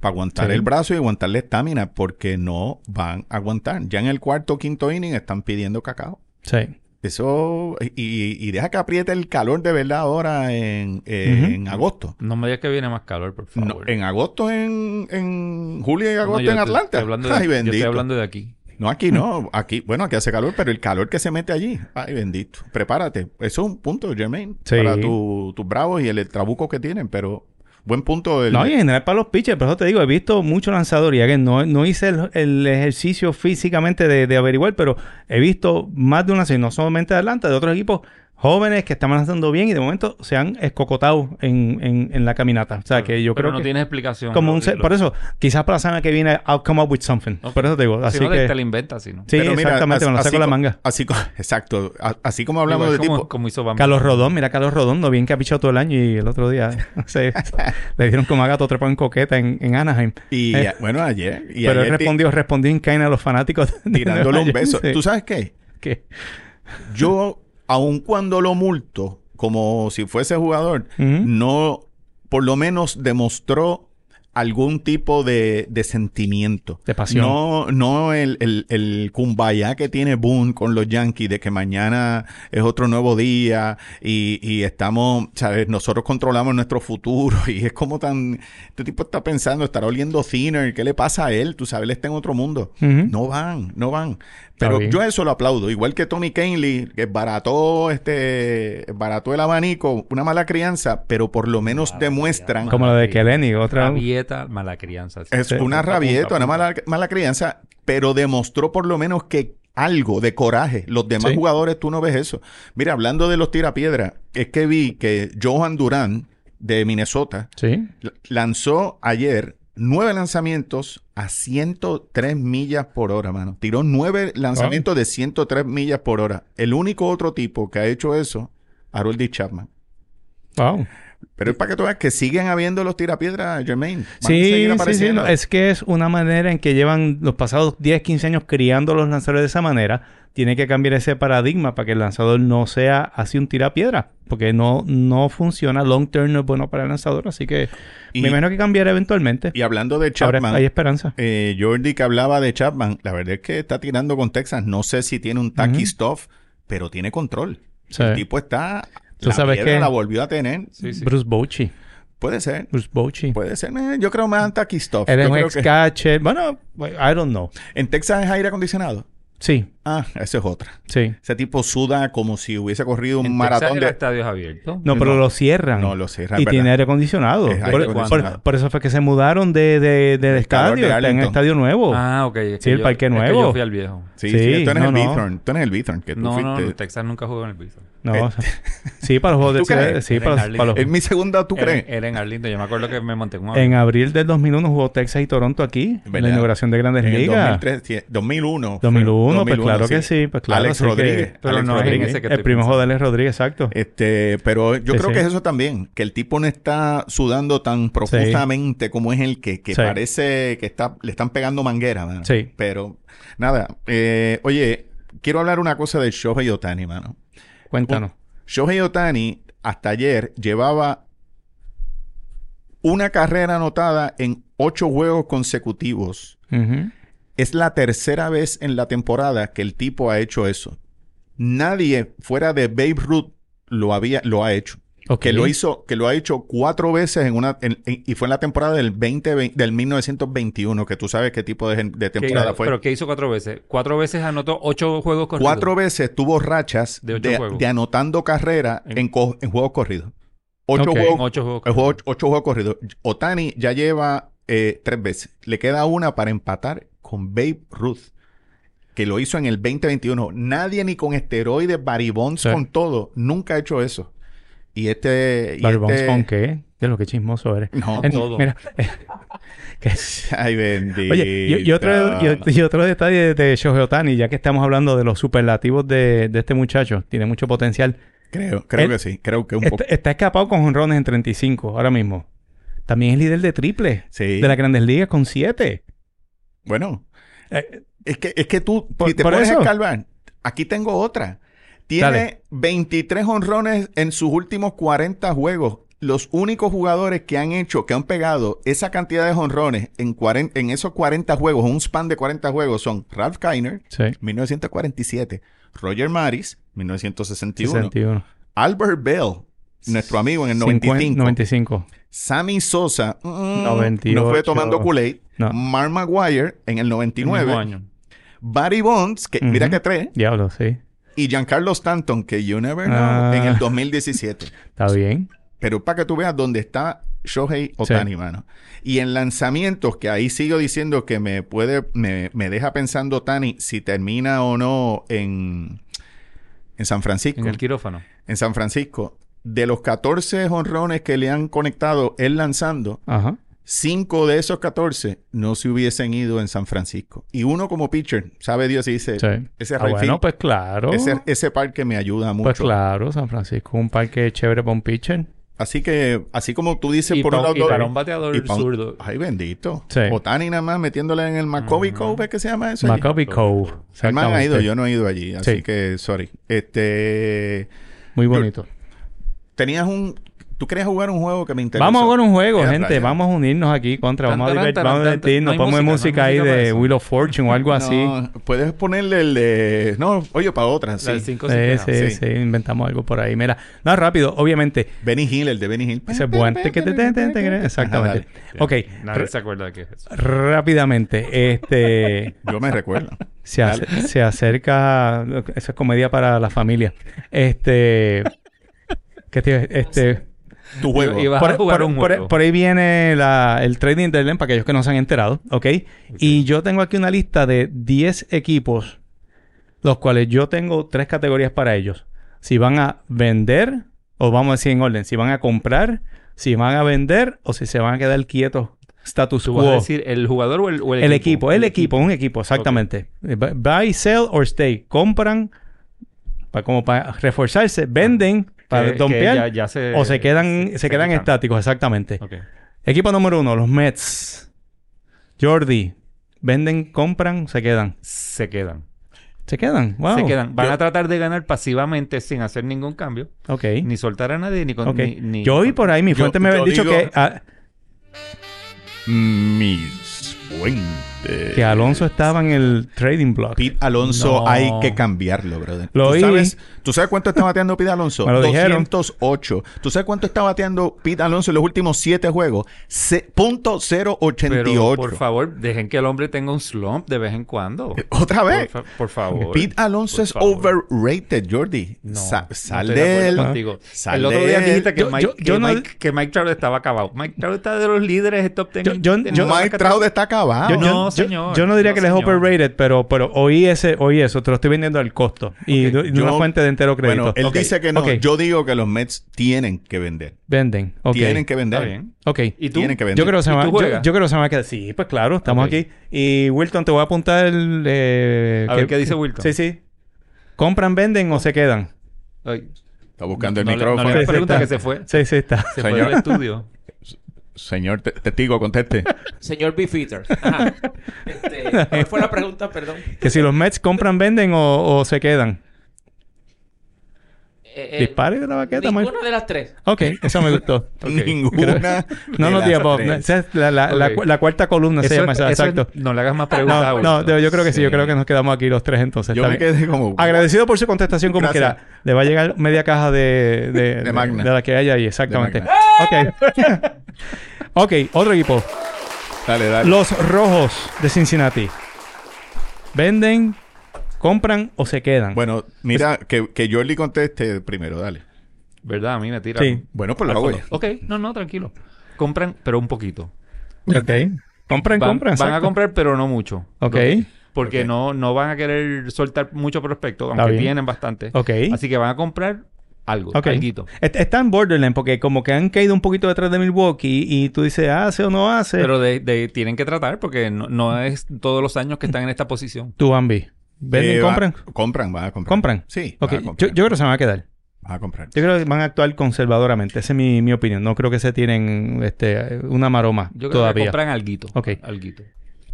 Para aguantar Sí. el brazo y aguantar la estamina porque no van a aguantar. Ya en el cuarto o quinto inning están pidiendo cacao. Sí. Eso, y, y deja que apriete el calor de verdad ahora en, eh, en agosto. No me digas que viene más calor, por No, favor. en agosto en, en julio y agosto en Atlanta. Estoy hablando de, Ay, yo bendito. estoy hablando de aquí. No, aquí no. Aquí, bueno, aquí hace calor, pero el calor que se mete allí. Ay, bendito. Prepárate. Eso es un punto, Jermaine. Sí. Para tu- tus bravos y el trabuco que tienen, pero buen punto. El, No, y en general para los pitchers, pero eso te digo, he visto mucho lanzador y again, no, no hice el, el ejercicio físicamente de, de averiguar, pero he visto más de una no solamente de Atlanta, de otros equipos jóvenes que están lanzando bien y de momento se han escocotado en, en, en la caminata. O sea, que yo Pero creo no que... tienes explicación. Como un por eso, quizás para la semana que viene I'll come up with something. Por eso te digo, Si así no, te- que... te la inventas, si no. Sí, Pero mira, exactamente, me lo as- saco la manga. Así, exacto. A- así como hablamos Igual de como, tipo. como hizo Bam. Carlos Rodón, mira Carlos Rodón, lo bien que ha pichado todo el año y el otro día se- le dieron como a gato trepado en coqueta en, en Anaheim. Y Eh, a- bueno, ayer. Y Pero él ayer ti- respondió, respondió en a los fanáticos. tirándole un beso. ¿Tú sabes qué? ¿Qué? Yo, aun cuando lo multo, como si fuese jugador, no, por lo menos demostró algún tipo de, de sentimiento. De pasión. No, no el, el, el kumbaya que tiene Boone con los Yankees de que mañana es otro nuevo día y, y estamos, ¿sabes? Nosotros controlamos nuestro futuro y es como tan... Este tipo está pensando, estará oliendo thinner, ¿qué le pasa a él? Tú sabes, él está en otro mundo. No van, no van. Pero yo eso lo aplaudo. Igual que Tommy Canley, que barató este, barató el abanico, una mala crianza, pero por lo menos demuestran Como la de Keleni, otra. Rabieta, mala crianza. es Sí. una rabieta, una mala, mala crianza, pero demostró por lo menos que algo de coraje. Los demás Sí. jugadores tú no ves eso. Mira, hablando de los tirapiedras, es que vi que Johan Durán de Minnesota lanzó ayer nueve lanzamientos a 103 millas por hora, mano. Tiró nueve lanzamientos de 103 millas por hora. El único otro tipo que ha hecho eso, Harold D. Chapman. Wow. Pero es para que tú veas que siguen habiendo los tirapiedras, Jermaine. Van a Sí, sí, sí, es que es una manera en que llevan los pasados 10, 15 años criando a los lanzadores de esa manera. Tiene que cambiar ese paradigma para que el lanzador no sea así un tirapiedra. Porque no, no funciona. Long term no es bueno para el lanzador. Así que Y- me imagino que cambiará eventualmente. Y hablando de Chapman, hay esperanza. eh, Jordi que hablaba de Chapman, la verdad es que está tirando con Texas. No sé si tiene un tacky Ujú. stuff, pero tiene control. Sí. El tipo está... Tú la sabes piedra que- la volvió a tener. Sí, sí. Bruce Bochy. Puede ser. Bruce Bochy. Puede ser. Yo creo más Taki Stuff. Él es Yo un ex que- catcher. Bueno, I don't know. ¿En Texas es aire acondicionado? Sí, Ah, esa es otra. sí. Ese tipo suda como si hubiese corrido un En maratón Texas el de... estadio es abierto. No, pero No. lo cierran. No, lo cierran, Y es tiene verdad. aire acondicionado. Es aire Por, acondicionado. por- por eso fue que se mudaron de, de- del calor estadio. de Está en Arlington. estadio nuevo. Ah, ok. es. Sí, el parque es que nuevo. yo fui al viejo. Sí, Sí, sí, tú eres no, el no. Bithorn. Tú eres el Bithorn, que tú No, no, fuiste... Texas nunca jugó en el piso. No, Eh, o sea, sí, para los juegos de ¿Tú crees? sí, para, en los- para los- Es mi segunda, ¿tú crees? era en Arlington. Yo me acuerdo que me monté en un En abril del 2001 jugó Texas y Toronto aquí, en la inauguración de Grandes En el Ligas. 2003, sí, 2001. 2001, pues 2001, claro que sí, pues claro. Alex así que- Rodríguez. Pero Alex no es en Rodríguez. ese que el primo de Alex Rodríguez, exacto. Este, pero yo Sí, creo sí. que es eso también, que el tipo no está sudando tan profundamente como es el que, que Sí. parece que está, le están pegando manguera, mano. Sí. Pero, nada, eh, oye, quiero hablar una cosa de Shohei Otani, mano. Cuéntanos. Shohei Otani, hasta ayer, llevaba una carrera anotada en ocho juegos consecutivos. Es la tercera vez en la temporada que el tipo ha hecho eso. Nadie fuera de Babe Ruth lo había, lo ha hecho. Que lo hizo, que lo ha hecho cuatro veces en una, en- en- y fue en la temporada del 20, del 1921, que tú sabes qué tipo de, de ¿Qué- temporada fue. ¿Pero qué hizo cuatro veces? Cuatro veces anotó ocho juegos corridos. Cuatro veces tuvo rachas De anotando carrera en, En- co- en juegos corridos. Ocho, juegos, ocho juegos juegos- ocho juegos corridos. Otani ya lleva eh, tres veces. Le queda una para empatar con Babe Ruth, que lo hizo en el 2021. Nadie ni con esteroides, Barry Bonds, Sí. con todo, nunca ha hecho eso. Y este... y Barry Bonds, este- ¿con qué? De lo que chismoso eres. No, En- todo. Mira, que- Ay, bendito. Oye, y, y otro, y, otro detalle de Shohei Otani, ya que estamos hablando de los superlativos de, de este muchacho, tiene mucho potencial. Creo, creo Él- que sí. Creo que un Está, poco... está escapado con jonrones en 35 ahora mismo. También es líder de triple Sí. de las grandes ligas con 7. Bueno, Eh, es que, es que tú, Por- si te eso. escarbar, aquí tengo otra. Tiene Dale. 23 honrones en sus últimos 40 juegos. Los únicos jugadores que han hecho, que han pegado esa cantidad de honrones en, 40 en esos 40 juegos, un span de 40 juegos, son Ralph Kiner, sí. 1947, Roger Maris, 1961, 61. Albert Bell, nuestro amigo en el 95, 50, 95. Sammy Sosa, mm, 98. no fue tomando Kool-Aid, No. Mark Maguire en el El 99, mismo año. Barry Bonds, que mira que tres, Diablo, sí. Y Giancarlo Stanton, que you never know, Ah. en el 2017. Está bien. Pero para que tú veas dónde está Shohei Otani, mano. Y en lanzamientos, que ahí sigo diciendo que me puede, me, me deja pensando Otani si termina o no en, en San Francisco. En el quirófano. En San Francisco. De los 14 honrones que le han conectado él lanzando, Ajá. Cinco de esos 14 no se hubiesen ido en San Francisco. Y uno como pitcher, sabe Dios, y dice, Sí. ese Ah, bueno, pues claro. ese, ese parque me ayuda mucho. Pues claro, San Francisco, un parque chévere para un pitcher. Así que, así como tú dices Y, por pa- un lado... y para un bateador y pa' un- zurdo. Ay, bendito. Sí. Otani nada más metiéndole en el Ujú. Cove, ¿es que se llama eso? Macaulay Cove. El man ha ido, yo no he ido allí, así Sí. que, sorry. Este... Muy bonito. Tenías un... ¿Tú querías jugar un juego que me interesó? Vamos a jugar un juego, gente. Vamos a unirnos aquí contra. Tan, Vamos a, taran, vamos a tan, tan. divertirnos. Ponme música, música, no hay ahí de eso. Wheel of Fortune o algo así. Puedes ponerle el de... No, oye, para otra, La sí. cinco Sí, sí, sí, Sí. inventamos algo por ahí. Mira, no, rápido, obviamente. Benny Hill, el de Benny Hill. Ese es bueno. Exactamente. Ajá, Ok, Nadie se acuerda de qué es eso. rápidamente. Este. Yo me recuerdo. Se, ace- se acerca. Eso es comedia para la familia. Este. ¿Qué te Este. Tu juego. Vas Por, a jugar por- un por- juego. por ahí viene la- el trading deadline para aquellos que no se han enterado, ¿ok? Y yo tengo aquí una lista de 10 equipos, los cuales yo tengo tres categorías para ellos. Si van a vender, o vamos a decir en orden, si van a comprar, si van a vender o si se van a quedar quietos, status ¿Tú vas a quo. decir el jugador o el, o el el equipo, el equipo, un equipo, exactamente. Bu- Buy, sell or stay. Compran para, como para reforzarse, venden para Que- que dompear ya- ya se- o se quedan, se, se quedan quitan. estáticos, exactamente. Equipo número uno, los Mets. Jordi. Venden, compran, se quedan. Se quedan. Se quedan. Wow. Se quedan. Van Yo- a tratar de ganar pasivamente sin hacer ningún cambio. Ok. Ni soltar a nadie, ni con... Ni, ni- yo oí por ahí, mi Yo- fuente me había dicho digo- que... ah, Mi swing. Este, Que Alonso estaba en el trading block. Pete Alonso No. hay que cambiarlo, brother. Lo ¿Tú, oí. sabes, ¿Tú sabes cuánto está bateando Pete Alonso? Me lo dijeron. 208. ¿Tú sabes cuánto está bateando Pete Alonso en los últimos siete juegos? Se- punto Pero, 088. por favor, dejen que el hombre tenga un slump de vez en cuando. Otra Por, vez. fa- por favor. Pete Alonso Por es favor. overrated, Jordi. No, Sa- no sal de él. contigo. Sal el otro día dijiste que, Yo- Mike, yo- que, yo no- Mike, que Mike Trout estaba acabado. Mike Trout está de los líderes de top 10. Yo- yo- yo- Mike Trout está acabado. Yo, No, yo- yo- señor. yo no diría No, que él es overrated, pero, pero oí ese, oí eso, te lo estoy vendiendo al costo. Y Ok, de, yo- una fuente de entero crédito. Bueno, él dice que no. ok, Yo digo que los Mets tienen que vender. Venden. ok. Tienen que vender. Está bien. Ok. ¿Y tú? Tienen que vender. Yo creo que se ¿Y me yo, creo que se me va a quedar. Sí, pues claro, estamos aquí. Y Wilton, te voy a apuntar el. eh, A ver qué dice Wilton. Sí, sí. ¿Compran, venden o se quedan? Ay, Está buscando el no le- micrófono. No le Sí, sí, pregunta que se fue. Sí, sí, está. Se Señor. fue del estudio. Señor te- testigo, conteste. Señor Beefeater. Ajá. Este, ¿Cuál fue la pregunta? Perdón. Que si los Mets compran, venden o, o se quedan. Eh, eh, Dispare de la baqueta. Ninguna de las tres. Ok, eso me gustó. Ninguna. No, no, above. tres. Esa es la, la, cuarta columna se llama. es- esa, es- exacto. no le hagas más preguntas a No, no, yo creo que sí. Yo creo que nos quedamos aquí los tres entonces. Yo me quedé como. Agradecido por su contestación como Gracias. quiera. Le va a llegar media caja de, de, De Magna. de la que hay ahí, exactamente. Ok. ok, otro equipo. Dale, dale. Los Rojos de Cincinnati. ¿Venden, compran o se quedan? Bueno, mira, que, que Jordi conteste primero, dale. ¿Verdad? A mí me tira. Sí. Bueno, pues lo hago yo. Ok, no, no, tranquilo. Compran, pero un poquito. Ok. Compran, Van, compran. van a comprar, pero no mucho. Ok. Porque no, no van a querer soltar mucho prospecto, aunque tienen bastante. Ok. Así que van a comprar algo, Ok. alguito. Est- Está en borderline porque como que han caído un poquito detrás de Milwaukee y tú dices, hace o no hace. Pero de, de- tienen que tratar porque no, no es todos los años que están en esta posición. Tú, Bambi. ¿Venden, Eh, va- compran? compran, van a comprar. ¿Compran? Sí. Ok. van a Yo, comprar. yo creo que se van a quedar. Van a comprar. Yo creo que van a actuar conservadoramente. Esa es mi, mi opinión. No creo que se tienen este, una maroma Yo creo que todavía. compran alguito. Ok. alguito.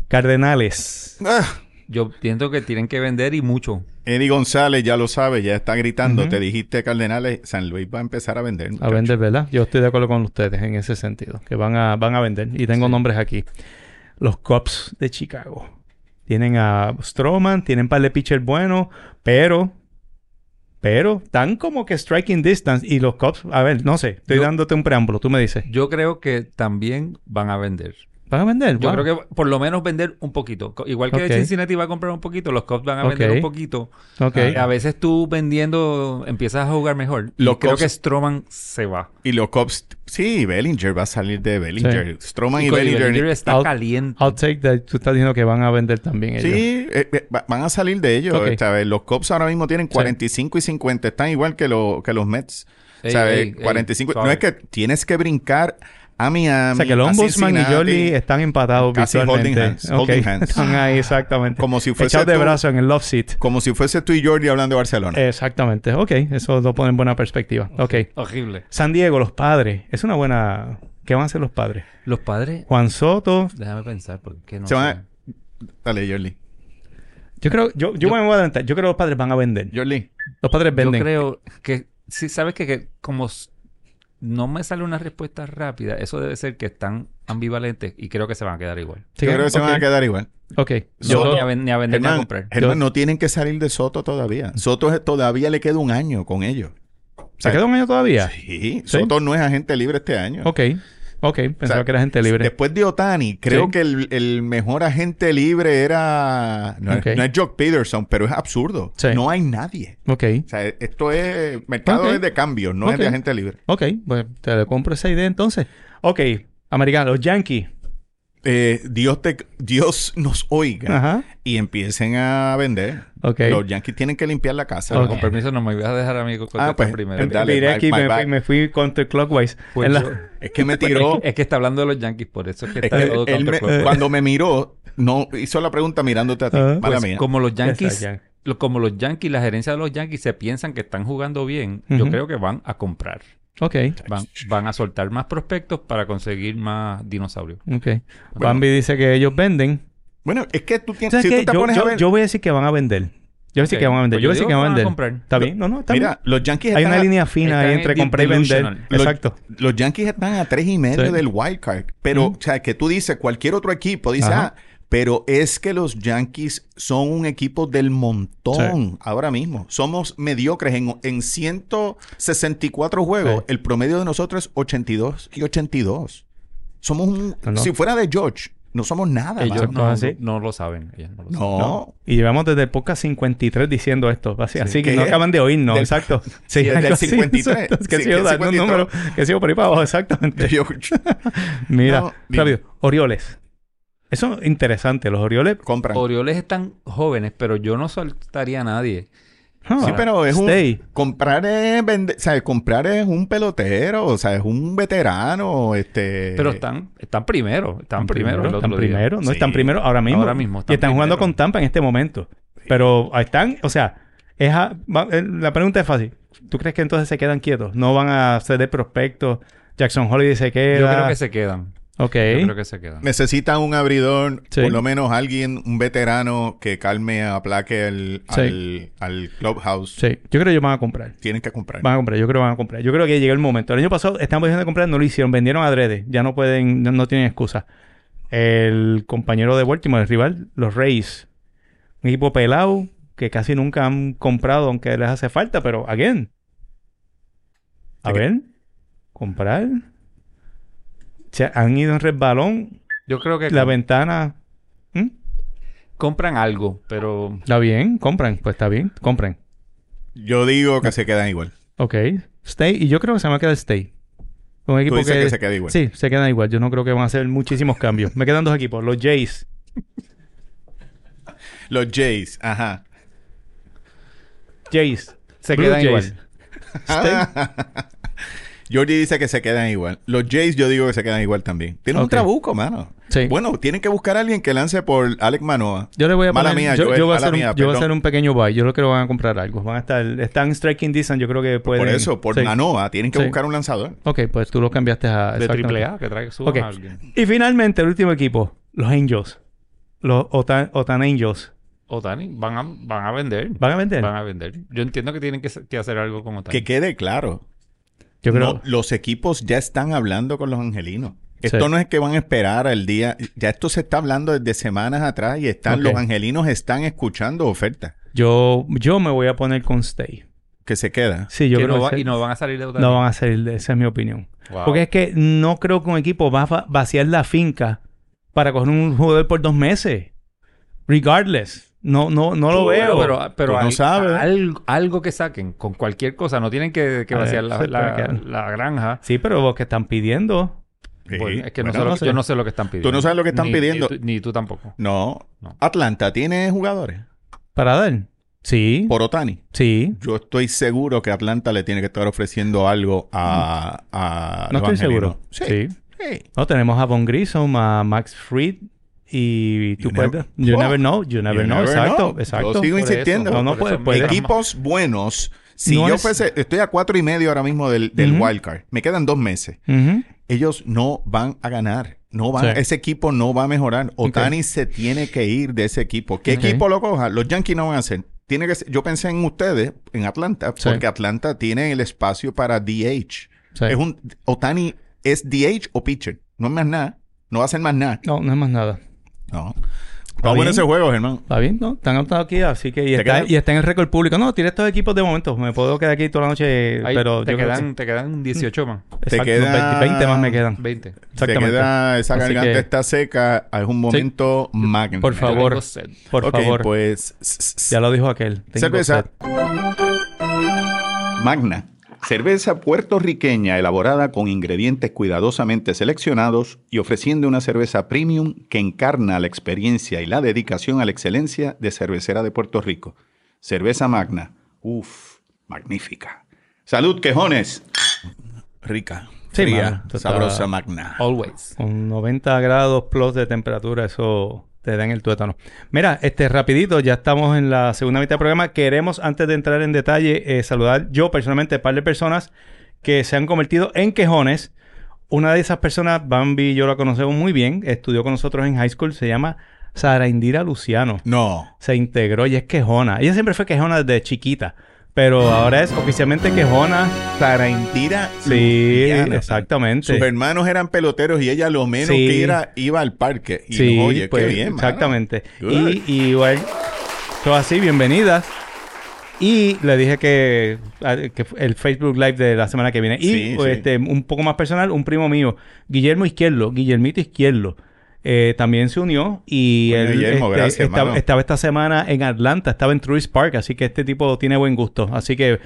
Cardenales. Ah, Yo pienso que tienen que vender y mucho. Eddie González ya lo sabe, ya está gritando. Te dijiste, Cardenales, San Luis va a empezar a vender. A vender, ¿verdad? Yo estoy de acuerdo con ustedes en ese sentido. Que van a, van a vender. Y tengo Sí. nombres aquí. Los Cubs de Chicago. Tienen a Stroman, tienen par de pitchers buenos, pero... Pero están como que striking distance. Y los Cubs... A ver, no sé. Estoy Yo- dándote un preámbulo. Tú me dices. Yo creo que también van a vender. ¿Van a vender? Yo Wow. creo que por lo menos vender un poquito. Igual que. Cincinnati va a comprar un poquito, los Cubs van a vender un poquito. Eh, A veces tú vendiendo empiezas a jugar mejor. Y Los creo que Stroman se va. Y los Cubs, sí, Bellinger va a salir de Bellinger. Stroman y, Y Bellinger. Bellinger está I'll- caliente. I'll take that. Tú estás diciendo que van a vender también ellos. Sí, eh, eh, va- van a salir de ellos. Ok. ¿sabes? Los Cubs ahora mismo tienen 45 y 50. Están igual que, lo- que los Mets. Ey, ¿sabes? ey, ey, 45. no suave. es que tienes que brincar a Miami. O sea que el Ombudsman y Jolly están empatados Casi visualmente. holding hands, holding hands. Están ahí exactamente. Como si fuese Echados de tú- brazo en el love seat. Como si fuese tú y Jordi hablando de Barcelona. Exactamente. Ok. Eso lo pone en buena perspectiva. Ok. Horrible. San Diego, los padres. Es una buena... ¿Qué van a hacer los padres? Los padres, Juan Soto. déjame pensar, porque no Se van sé. a- Dale, Jordi. Yo creo... Yo, yo, me voy a adelantar. Yo creo que los padres van a vender. Jordi. Los padres Yo venden. creo que, sí, sabes que, que como no me sale una respuesta rápida, eso debe ser que están ambivalentes y creo que se van a quedar igual. ¿Sí Yo creo que se van a quedar igual. Ok. No, Yo... ni, a, ni a vender ni a comprar. Germán, Yo- no tienen que salir de Soto todavía. Soto es- todavía le queda un año con ellos. O ¿Se sea, queda un año todavía? Sí, ¿Sí? Soto no es agente libre este año. Ok. Ok. Pensaba O sea, que era gente libre. Después de Otani, creo Sí. que el, el mejor agente libre era. No, es, no es Jock Peterson, pero es absurdo. Sí. No hay nadie. Ok. O sea, esto es. Mercado Ok. es de cambio, no es de agente libre. Ok. Pues te compro esa idea entonces. Ok. Americano. Los Yankees. Eh, Dios, te, Dios nos oiga Ajá. y empiecen a vender. Los Yankees tienen que limpiar la casa. Pero Ok. con permiso, no me ibas a dejar a mí contestar Ah, pues, primero. dale. Miré bye, aquí, bye, me, bye. fui- me fui counterclockwise. Pues la- Es que me Pues tiró. es, que, es que está hablando de los Yankees, por eso es que es está todo él me- counterclockwise. cuando me miró, no hizo la pregunta mirándote a ti. Ah. Mala Pues, mía. como los Yankees, como los Yankees, la gerencia de los Yankees se piensan que están jugando bien, yo creo que van a comprar. Ok. Van, van a soltar más prospectos para conseguir más dinosaurios. Ok. Bambi dice que ellos venden. Bueno, es que tú tienes. ¿Sabes Si tú te Yo, pones yo- a ver. yo voy a decir que van a vender. Yo voy a decir Ok. que van a vender. Pues yo voy a yo decir digo que van a vender. comprar. ¿Está bien? No, no, está bien. Mira, los Yankees Hay están una a- línea fina ahí entre en comprar y vender. Los- Exacto. Los Yankees están a tres y medio Sí. del wild card. Pero, o sea, que tú dices, cualquier otro equipo dice, Ajá. ah, Pero es que los Yankees son un equipo del montón ahora mismo. Somos mediocres en, en 164 juegos. Sí. El promedio de nosotros es 82 y 82. Somos un... No, no. Si fuera de George, no somos nada. Ellos no, así. no lo saben. Ellos no lo saben. No. Y llevamos desde el podcast 53 diciendo esto. Así, así que no acaban de oírnos. Del- Exacto. Sí, desde el algo así, 53. exacto. Que sigo que dando un 53. número. Que sigo por ahí para abajo. Exactamente. George. Mira. Flavio, Orioles. Eso es interesante. Los Orioles... Compran. Orioles están jóvenes, pero yo no soltaría a nadie. ah, Sí, pero es stay. un... Comprar es vender... ¿Sabes? Comprar es un pelotero. O sea, es un veterano. Este... Pero están, están primero. Están, Están primero. Están primero. No Sí. están primero ahora mismo. Ahora mismo y están están jugando con Tampa en este momento. Pero ahí están, o sea, es a- va- eh, la pregunta es fácil. ¿Tú crees que entonces se quedan quietos? ¿No van a ceder prospectos? Jackson Holiday se queda. Yo creo que se quedan. Ok. Yo creo que se quedan. Necesitan un abridor, Sí. por lo menos alguien, un veterano que calme, aplaque al, Sí. al, al clubhouse. Sí, yo creo que ellos van a comprar. Tienen que comprar. Van a comprar, yo creo que van a comprar. Yo creo que llegó el momento. El año pasado estaban diciendo de comprar, no lo hicieron, vendieron adrede. Ya no pueden, no, no tienen excusa. El compañero de Baltimore, el rival, los Rays. Un equipo pelado que casi nunca han comprado, aunque les hace falta, pero again. A ver, comprar. Se han ido en resbalón. Yo creo que La com- ventana. ¿Mm? compran algo, pero Está bien, compran. Pues está bien, compran. Yo digo que se quedan igual. Ok. Stay. Y yo creo que se me va a quedar stay. Un equipo dices que, que se queda igual. Sí, se quedan igual. Yo no creo que van a hacer muchísimos cambios. Me quedan dos equipos. Los Jays. Los Jays, ajá. Jays. se Blue quedan Jays. igual. Georgie dice que se quedan igual. Los Jays yo digo que se quedan igual también. Tienen un Ok. trabuco, mano. Sí. Bueno, tienen que buscar a alguien que lance por Alec Manoa. Yo le voy a Mala poner... mía, yo, Joel, yo voy a hacer un, mía, yo voy a hacer un pequeño buy. Yo creo que van a comprar algo. Van a estar... Están striking distance. Yo creo que pueden... por eso, por sí. Manoa, tienen que Sí. buscar un lanzador. Ok, pues tú lo cambiaste a... De triple A, que trae suban Ok. a alguien. Y finalmente, el último equipo. Los Angels. Los Otan, Otan Angels. Otani, van a, van a vender. ¿Van a vender? Van a vender. Yo entiendo que tienen que, que hacer algo con Otani. Que quede claro. Yo creo... No, los equipos ya están hablando con los angelinos. Esto Sí. no es que van a esperar al día. Ya esto se está hablando desde semanas atrás y están, los angelinos están escuchando ofertas. Yo, yo me voy a poner con stay. Que se queda. Sí, yo Que creo no va- que y no van a salir de Otani. no van a salir de esa es mi opinión. Wow. Porque es que no creo que un equipo va a va- vaciar la finca para coger un jugador por dos meses. Regardless. No, no, no lo Tú, veo. Pero, pero Tú no algo que saquen con cualquier cosa. No tienen que, que A ver, vaciar la, granja. Sí, pero lo que están pidiendo. Sí. Bueno, es que no Bueno, sé lo- no sé. yo no sé lo que están pidiendo. no sabes lo que están Ni- pidiendo. Ni, tú- ni tú tampoco. No. No. Atlanta tiene jugadores. ¿Para dar? Sí. Por Otani. Sí. Yo estoy seguro que Atlanta le tiene que estar ofreciendo algo a, a No estoy seguro. Sí. Sí. Sí. No, tenemos a Von Grissom, a Max Fried y tú You puedes... never- you Oh. never know. You never You know. never exacto. know. Exacto. Yo sigo Por insistiendo. eso, No, no puede- Equipos buenos. Si No yo es- fuese, estoy a cuatro y medio ahora mismo del, del Ujú. wild card. Me quedan dos meses. Ellos no van a ganar. No van, Sí. ese equipo no va a mejorar. Otani se tiene que ir de ese equipo. ¿Qué equipo lo coja? Los Yankees no van a hacer. Tiene que ser- yo pensé en ustedes, en Atlanta, Sí. porque Atlanta tiene el espacio para DH. Sí. Es un Otani es DH o pitcher. No es más nada. No va a hacer más nada. No, no es más nada. Está bueno ese juego, Germán. Está bien, ¿no? Están anotados aquí, así que... Y ¿Te está, y está en el récord público. No, tiene estos equipos de momento. Me puedo quedar aquí toda la noche, Ahí pero te, yo creo que quedan, te quedan 18 más. sí. te Exacto, queda- 20, 20 más me quedan. 20. Se Exactamente. queda, esa Así garganta que- está seca. Es un momento magno. Por Yo favor. Por Ok, favor. pues... Ya lo dijo aquel. Tengo Cerveza. sed. Magna. Cerveza puertorriqueña elaborada con ingredientes cuidadosamente seleccionados y ofreciendo una cerveza premium que encarna la experiencia y la dedicación a la excelencia de cervecera de Puerto Rico. Cerveza Magna. Uf, magnífica. Salud, quejones. Rica, está- sabrosa Magna. Always. Con 90 grados plus de temperatura, eso te da en el tuétano. Mira, este rapidito, ya estamos en la segunda mitad del programa. Queremos, antes de entrar en detalle, eh, saludar yo personalmente a un par de personas que se han convertido en quejones. Una de esas personas, Bambi y yo la conocemos muy bien, estudió con nosotros en high school, se llama Sara Indira Luciano. No. Se integró y es quejona. Ella siempre fue quejona desde chiquita. Pero ahora es oficialmente quejona. Sara Indira Sí, Luciana. exactamente. Sus hermanos eran peloteros y ella lo menos Sí. que era iba al parque. Y Sí, oye, pues, qué bien. Exactamente. Y, y igual, todo así, bienvenidas. Y le dije que, a- que fue el Facebook Live de la semana que viene. Y Sí, sí. este, un poco más personal, un primo mío, Guillermo Izquierdo, Guillermito Izquierdo, eh, también se unió y él Guillermo, este, gracias, estaba, estaba esta semana en Atlanta, estaba en Truist Park, así que este tipo tiene buen gusto. Así que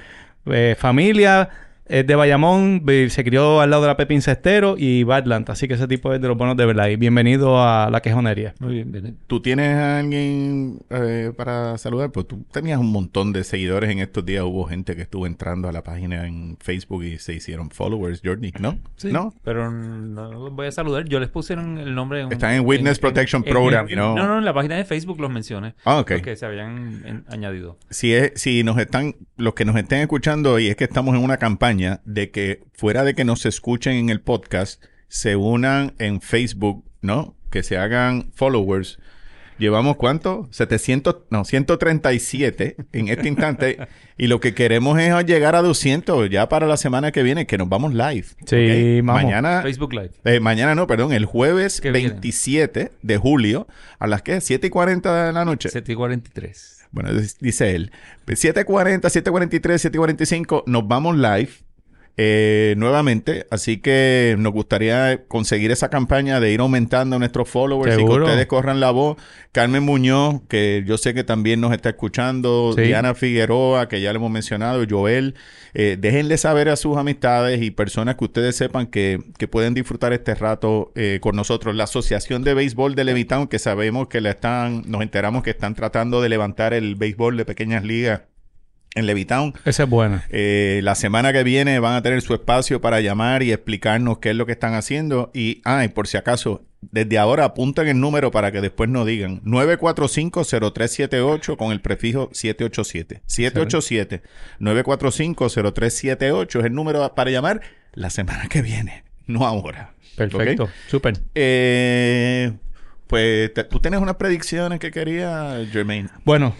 eh, familia, es de Bayamón, se crió al lado de la Pepín Cestero y Atlanta, así que ese tipo es de los buenos de verdad. Y bienvenido a la quejonería. Muy bien, bien. ¿Tú tienes a alguien eh, para saludar? Pues tú tenías un montón de seguidores en estos días. Hubo gente que estuvo entrando a la página en Facebook y se hicieron followers, Jordi, ¿no? Sí, ¿No? pero no los voy a saludar. Yo les pusieron el nombre. en- Están en Witness Protection Program, en- you know. No, no, en la página de Facebook los mencioné. Ah, ok. Porque se habían en- añadido. si es, si nos están, los que nos estén escuchando, y es que estamos en una campaña de que fuera de que nos escuchen en el podcast, se unan en Facebook, ¿no? Que se hagan followers. Llevamos cuánto? 700, no, 137 en este instante. y lo que queremos es llegar a 200 ya para la semana que viene, que nos vamos live. Sí, ¿ok? vamos. Mañana, Facebook Live. eh, mañana no, perdón, el jueves ¿Qué viene? 27 de julio, a las que 7 y 40 de la noche. 7 y 43. Bueno, dice él. 7.40, 7.43, 7.45, nos vamos live eh, nuevamente. Así que nos gustaría conseguir esa campaña de ir aumentando nuestros followers y que ustedes corran la voz. Carmen Muñoz, que yo sé que también nos está escuchando. Sí. Diana Figueroa, que ya le hemos mencionado. Joel. Eh, déjenle saber a sus amistades y personas que ustedes sepan que, que pueden disfrutar este rato eh, con nosotros. La Asociación de Béisbol de Levitown, que sabemos que la están, nos enteramos que están tratando de levantar el béisbol de pequeñas ligas en Levitown. Esa es buena. Eh, la semana que viene van a tener su espacio para llamar y explicarnos qué es lo que están haciendo. Y, ah, y por si acaso, desde ahora apunten el número para que después no digan. 945-0378 con el prefijo 787. 787. 945-0378 es el número para llamar la semana que viene, no ahora. Perfecto. ¿Ok? Súper. Eh, pues, ¿tú tienes unas predicciones que quería, Jermaine? Bueno,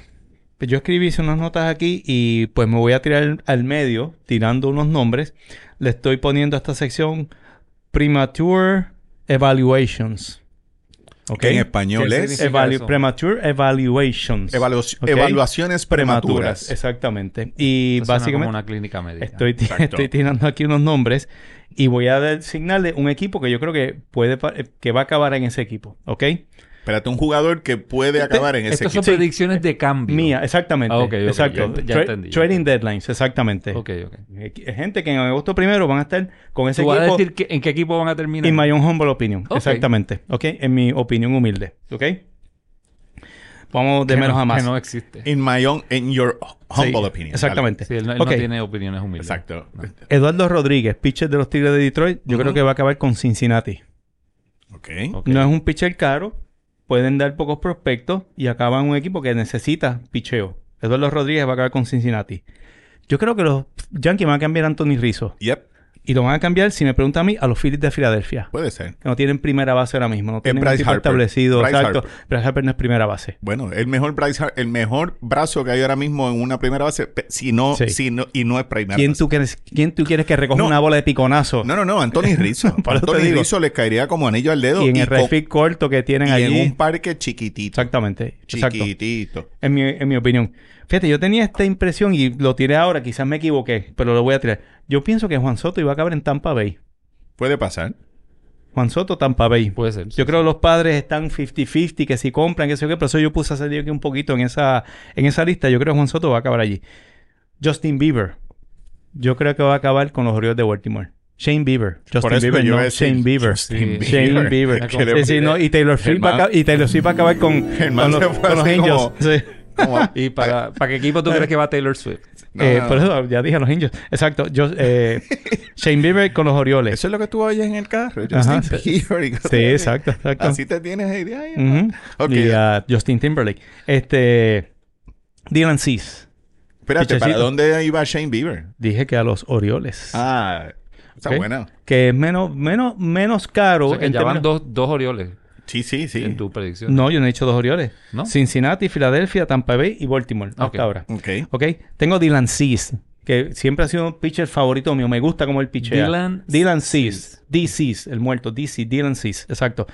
yo escribí hice unas notas aquí y pues me voy a tirar al medio tirando unos nombres. Le estoy poniendo a esta sección Premature Evaluations. ¿Ok? En español ¿Qué es significa? Evalu- eso? Premature Evaluations. evalu- evaluaciones prematuras. Exactamente. Y Esto suena básicamente como una clínica médica. estoy, tirando aquí unos nombres y voy a designarle un equipo que yo creo que puede que va a acabar en ese equipo. ¿Ok? Espérate, un jugador que puede acabar en ese Estas son equipo. predicciones de cambio. Mía, exactamente. Ah, ok, ok, exacto. ya ya Tra- entendí. Trading deadlines, exactamente. Ok, ok. Gente que en agosto primero van a estar con ese ¿Tú vas a equipo. decir que- en qué equipo van a terminar? In my own humble opinion. Exactamente. ¿Ok? En mi opinión humilde. ¿Ok? Vamos de Que menos no- a más. Que no existe. In my own, in your humble Sí, opinion. Exactamente. Sí, él, no, él Ok. no tiene opiniones humildes. Exacto. Eduardo Rodríguez, pitcher de los Tigres de Detroit, yo creo que va a acabar con Cincinnati. Ok. Ok. No es un pitcher caro, pueden dar pocos prospectos y acaban un equipo que necesita picheo. Eduardo Rodríguez va a acabar con Cincinnati. Yo creo que los Yankees van a cambiar a Anthony Rizzo. Yep. Y lo van a cambiar, si me pregunta a mí, a los Phillies de Filadelfia. Puede ser. Que no tienen primera base ahora mismo. No tienen un Bryce tipo Harper. establecido. Bryce exacto. Harper. Bryce Harper no es primera base. Bueno, el mejor Bryce Har- el mejor brazo que hay ahora mismo en una primera base, si no, Sí. si no y no es primera ¿Quién base. tú, quieres, ¿Quién tú quieres que recoja No. una bola de piconazo? No, no, no, Anthony Rizzo. Te Anthony. Rizzo les caería como anillo al dedo y en el refit corto que tienen y allí. en un parque chiquitito. Exactamente. Exacto. Chiquitito. En mi, en mi opinión. Fíjate, yo tenía esta impresión y lo tiré ahora, quizás me equivoqué, pero lo voy a tirar. Yo pienso que Juan Soto iba a acabar en Tampa Bay. Puede pasar. Juan Soto, Tampa Bay. Puede ser. Yo creo que los padres están 50-50, que si compran, que sé yo qué, pero eso yo puse a salir aquí un poquito en esa, en esa lista. Yo creo que Juan Soto va a acabar allí. Justin Bieber. Yo creo que va a acabar con los Orioles de Baltimore. Shane Bieber. Justin Por eso Bieber, yo iba no a decir Shane Bieber. Justin Shane Bieber. Que le- Sí, sí, no, y Taylor Swift va a acabar- y Taylor Swift va a acabar con, con los, con los Angels. como- Sí. ¿Y para, para qué equipo tú crees que va Taylor Swift? No, Eh, no, por eso ya dije a los Angels. Exacto. Yo, eh, Shane Bieber con los Orioles. Eso es lo que tú oyes en el carro. Ajá. Justin Bieber Sí, así. exacto, exacto. Así te tienes idea. Y a Justin Timberlake. Este. Dylan Cease. Espérate, ¿para dónde iba Shane Bieber? Dije que a los Orioles. Ah, está Ok. buena. Que es menos, menos, menos caro. O sea, que en ya van dos, dos Orioles. Sí, sí, sí. en tu predicción. No, yo no he dicho dos Orioles. ¿No? Cincinnati, Filadelfia, Tampa Bay y Baltimore. Ok. Hasta ahora. Ok. Ok. Tengo Dylan Cease, que siempre ha sido un pitcher favorito mío. Me gusta como el pichea. Dylan Dylan Cease. D. el muerto. DC. Dylan Cease. Exacto.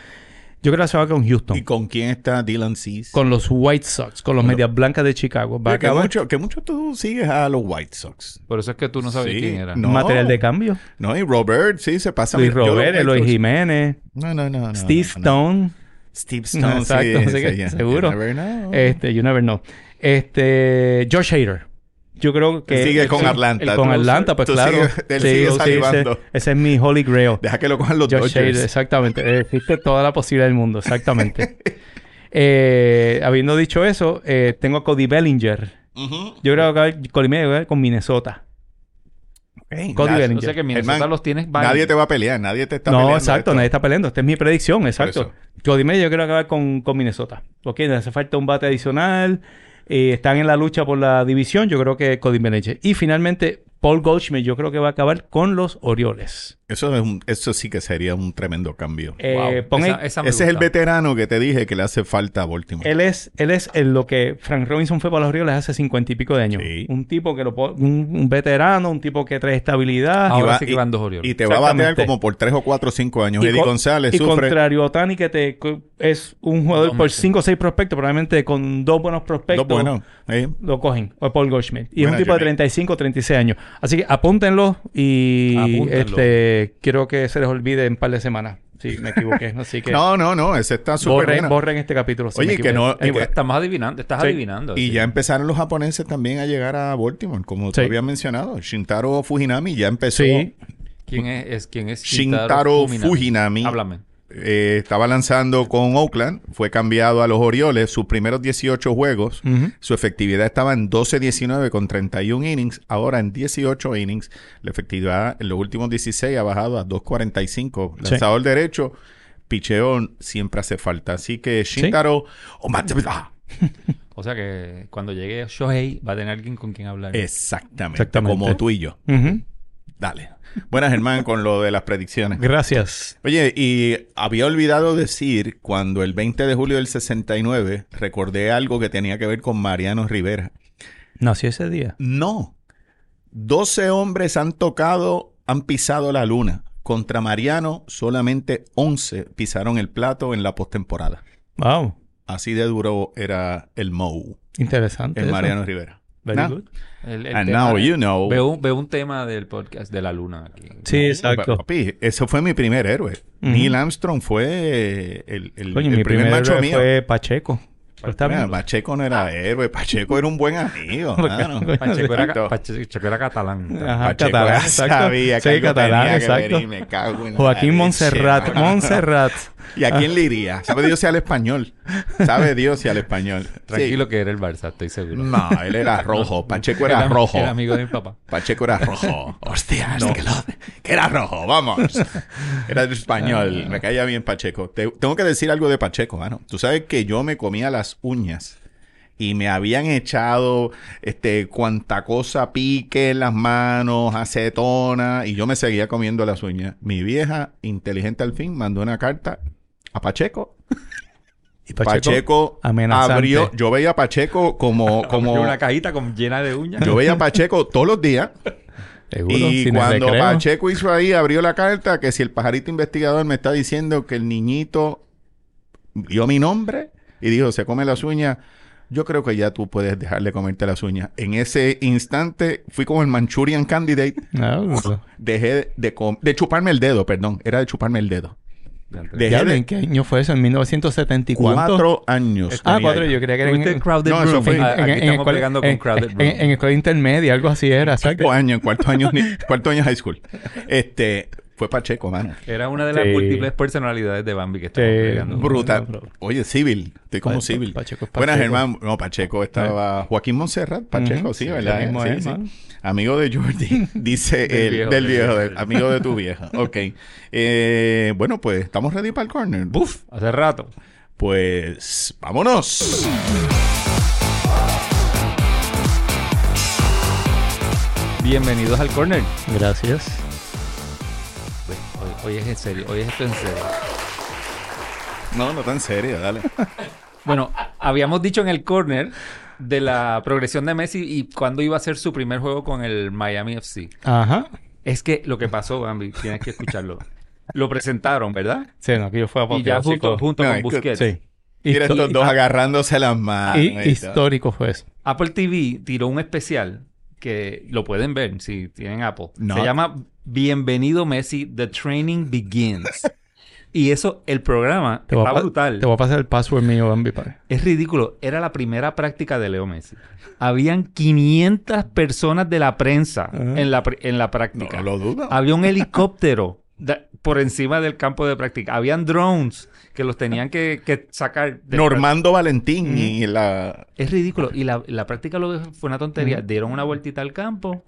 Yo creo que se va con Houston. ¿Y con quién está Dylan Cease? Con los White Sox. Con los Medias Blancas de Chicago. Va que, mucho, que mucho tú sigues a los White Sox. Por eso es que tú no sabes Sí, quién era. no. material de cambio. No, y Robert, sí, se pasa. Luis Robert, Eloy Jiménez, No, no, no. no, Steve no, no. Stone. Steve Stone, Exacto, sí, sí, que seguro. You never know. Este, you never know. Este, Josh Hader. Yo creo que... Sigue con sí, Atlanta. el con Atlanta, pues claro. sigues- él Sí, sigue sí, ese, salivando. ese es mi holy grail. Deja que lo cojan los Josh Dodgers. exactamente. Eh, Existe toda la posibilidad del mundo, exactamente. Eh, habiendo dicho eso, eh, tengo a Cody Bellinger. Ujú. Yo creo que Cody Bellinger con Minnesota. Cody Bellinger. O sea que Minnesota Germán, los tienes Nadie te va a pelear, nadie te está no, peleando. exacto, esto. nadie está peleando. Esta es mi predicción, exacto. Cody Bellinger yo quiero acabar con, con Minnesota. Ok, le hace falta un bate adicional. Están en la lucha por la división. Yo creo que Cody Bellinger. Y finalmente, Paul Goldschmidt yo creo que va a acabar con los Orioles. Eso, es un- eso sí que sería un tremendo cambio. Eh, Wow. pon esa Ese es el veterano que te dije que le hace falta a Baltimore. Él es, él es el- lo que Frank Robinson fue para los Orioles hace cincuenta y pico de años. Sí. Un tipo que lo un, un veterano, un tipo que trae estabilidad. Ahora Y va- sí que van dos Orioles. Y te va a batear como por 3 o 4 o 5 años. Eddie co- González y sufre. contrario a Otani, que te, es un jugador No, por sí. 5 o 6 prospectos, probablemente con dos buenos prospectos. Dos buenos. ¿eh? Lo cogen, o Paul Goldschmidt. Y es un tipo de Jimmy. 35 o 36 años. Así que apúntenlo y Apúntenlo. este quiero que se les olvide en un par de semanas. Sí, me equivoqué. Así que No, no, no. Ese está súper borren, borren este capítulo. si Oye, me que no- Anyway, que- Estamos adivinando, estás Sí. adivinando. Y sí. ya empezaron los japoneses también a llegar a Baltimore, como tú Sí. habías mencionado. Shintaro Fujinami ya empezó. Sí. ¿Quién es, es, quién es Shintaro Fujinami. Háblame. Eh, estaba lanzando con Oakland, fue cambiado a los Orioles, sus primeros 18 juegos, su efectividad estaba en 12-19 con 31 innings, ahora en 18 innings, la efectividad en los últimos 16 ha bajado a 2.45, Sí. lanzador derecho, picheo siempre hace falta, así que Shintaro Omatsuda. O sea que cuando llegue Shohei va a tener alguien con quien hablar. Exactamente, Exactamente. como tú y yo. Dale. Buenas, Germán, con lo de las predicciones. Gracias. Oye, y había olvidado decir cuando el 20 de julio del 69 recordé algo que tenía que ver con Mariano Rivera. Nació ese día. No. 12 hombres han tocado, han pisado la luna. Contra Mariano, solamente 11 pisaron el plato en la postemporada. Wow. Así de duro era el Mou, Interesante. el eso. Mariano Rivera. Very Nah. good. El- el And tema now de- you know. Veo, un- veo un tema del podcast de la luna aquí. Sí, exacto. Papi, eso fue mi primer héroe. Neil Armstrong fue el, el- Coño, el mi primer, primer macho héroe mío. fue Pacheco. Bien. Pacheco no era héroe, Pacheco era un buen amigo. mano. Pacheco era. Pacheco era catalán. Ajá, Pacheco catalán, exacto. sabía que Sí, catalán, tenía que exacto. venir, me cago en la Joaquín Montserrat. Montserrat. ¿Y a quién le iría? ¿Sabe Dios si al español? ¿Sabe Dios si al español? Tranquilo que era el Barça, estoy seguro. No, él era rojo. Pacheco era rojo. Era amigo de mi papá. Pacheco era rojo. Hostia, que, lo- que era rojo, vamos. Era de español. Me caía bien Pacheco. Te- tengo que decir algo de Pacheco, mano. Tú sabes que yo me comía las uñas y me habían echado este cuanta cosa pique en las manos, acetona, y yo me seguía comiendo las uñas. Mi vieja, inteligente al fin, mandó una carta a Pacheco. Y Pacheco, amenazante. abrió, yo veía a Pacheco como, como una cajita con, llena de uñas. yo veía a Pacheco todos los días Seguro, y cuando recreo. Pacheco hizo ahí, abrió la carta, que si el pajarito investigador me está diciendo que el niñito vio mi nombre y dijo, se come las uñas, yo creo que ya tú puedes dejarle comerte las uñas. En ese instante fui como el Manchurian Candidate, No, pues, dejé de, de chuparme el dedo, perdón, era de chuparme el dedo. Dejé ya, de ¿En qué año fue eso? ¿En 1970 y cuánto? cuatro años. Ah, cuatro. yo. Yo creía que era en, ¿Tuviste en, Crowded No, eso Room? fue- Ah, en- Aquí en estamos escuela- pegando con en- Crowded en- Room. en escuela intermedia, algo así era. Cuarto año, en cuarto año, ni- cuarto año high school. Este, fue Pacheco, mano. Era una de las Sí. múltiples personalidades de Bambi que estamos Sí. pegando. Brutal. Oye, civil. Estoy como Pa- civil. Pacheco es Buenas, Pacheco. Germán. No, Pacheco estaba... Joaquín Monserrat. Pacheco, sí, sí, ¿verdad? el mismo Sí, es, sí. mano. Amigo de Jordi. Dice Del el... viejo, del viejo, del- amigo de tu vieja. Ok. Eh, bueno, pues, ¿estamos ready para el corner? Uf, hace rato. Pues, vámonos. Bienvenidos al corner. Gracias. Hoy, es en serio, hoy es esto en serio. No, no tan serio, dale. Bueno, habíamos dicho en el corner de la progresión de Messi y cuándo iba a ser su primer juego con el Miami FC. Ajá. Es que lo que pasó, Bambi, tienes que escucharlo. Lo presentaron, ¿verdad? Sí, no, que yo fue Y ya junto, junto No, con Busquets. Sí. Mira estos dos agarrándose las manos. y- y histórico fue eso. Apple TV tiró un especial que lo pueden ver si tienen Apple. No. Se llama Bienvenido Messi, The Training Begins. y eso, el programa Te está brutal. te voy a pasar el password mío, Bambi, para Es ridículo. Era la primera práctica de Leo Messi. Habían 500 personas de la prensa Ajá. en, la, en la práctica. no lo dudo. Había un helicóptero por encima del campo de práctica. Habían drones que los tenían que, que sacar. de- Normando Valentín y la... Es ridículo. Y la, la práctica lo fue una tontería. Dieron una vueltita al campo,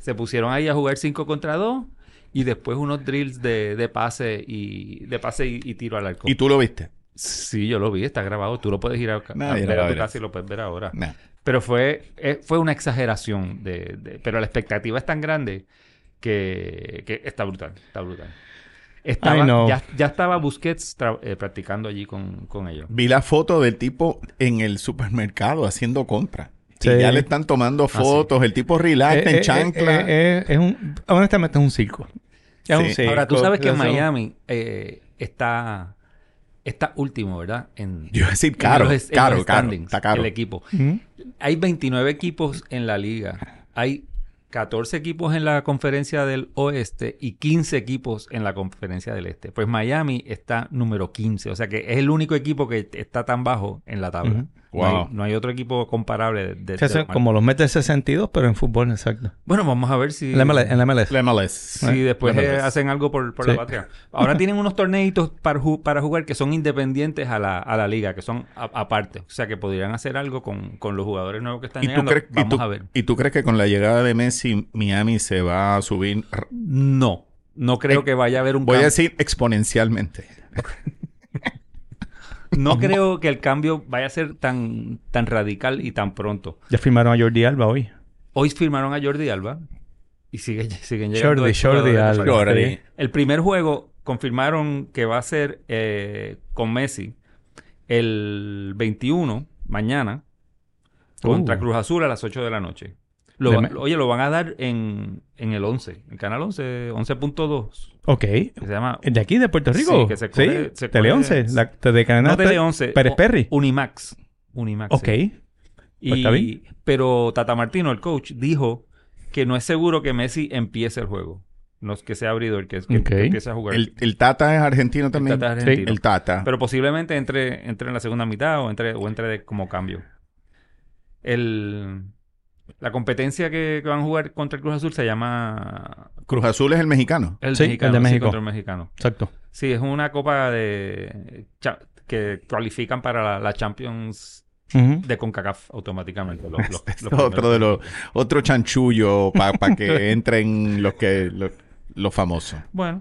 se pusieron ahí a jugar 5 contra 2 y después unos drills de, de pase y de pase y, y tiro al arco. ¿Y tú lo viste? Sí, yo lo vi, está grabado. Tú lo puedes ir a, a Nadie ver a tu ver casa y eso. lo puedes ver ahora. Nah. Pero fue, eh, fue una exageración. De, de- pero la expectativa es tan grande que, que está brutal. Está brutal. Estaba, ya, ya estaba Busquets tra- eh, practicando allí con, con ellos. Vi la foto del tipo en el supermercado haciendo compra. Sí. Y ya le están tomando fotos. El tipo relax Eh, en eh, chancla. eh, eh, es un, honestamente es un circo. Es Sí. un circo. Ahora, tú sabes que Miami eh, está, está último, ¿verdad? En, Yo iba a decir caro, los- caro, Está caro. El equipo. Hay 29 equipos en la liga. Hay 14 equipos en la conferencia del oeste y 15 equipos en la conferencia del este. Pues Miami está número 15. O sea que es el único equipo que está tan bajo en la tabla. No, hay, Wow. no hay otro equipo comparable. De, de- de- como los Mets del 62, pero en fútbol, exacto. Bueno, vamos a ver si... En la MLS. En la MLS. La MLS. Si después La eh, hacen algo por, por Sí. la patria. Ahora tienen unos torneitos para, ju- para jugar que son independientes a la, a la liga, que son aparte. O sea, que podrían hacer algo con, con los jugadores nuevos que están ¿Y tú, llegando. crees, y, Vamos tú, a ver. ¿Y tú crees que con la llegada de Messi, Miami se va a subir? No. No creo Eh, que vaya a haber un Voy a decir exponencialmente. No creo que el cambio vaya a ser tan, tan radical y tan pronto. Ya firmaron a Jordi Alba hoy. Hoy firmaron a Jordi Alba y sigue, siguen llegando. Jordi, Jordi. Alba. Jordi. El primer juego confirmaron que va a ser eh, con Messi el 21, mañana, contra Uh. Cruz Azul a las 8 de la noche. Lo oye, lo van a dar en, en el 11, en Canal 11, 11.2, Ok. que se llama... ¿De aquí, de Puerto Rico? Sí, que se coge- se Tele coge- 11. La, de Canal No Tele 11. Pérez Perry. Unimax. Unimax. Ok. sí. Pues está Y, bien. pero Tata Martino, el coach, dijo que no es seguro que Messi empiece el juego. No es que sea abridor, que, es que, Ok. que empiece a jugar. El, el Tata es argentino también. Tata es Sí. argentino. El Tata. Pero posiblemente entre, entre en la segunda mitad o entre, o entre de- como cambio. El, la competencia que, que van a jugar contra el Cruz Azul se llama Cruz Azul es el mexicano. el Sí, el mexicano. de sí, contra el mexicano. Exacto. Sí, es una copa de que cualifican para la, la Champions de CONCACAF automáticamente. Los, los- Este los es otro de los otro chanchullo para que entren los que los, los famosos Bueno,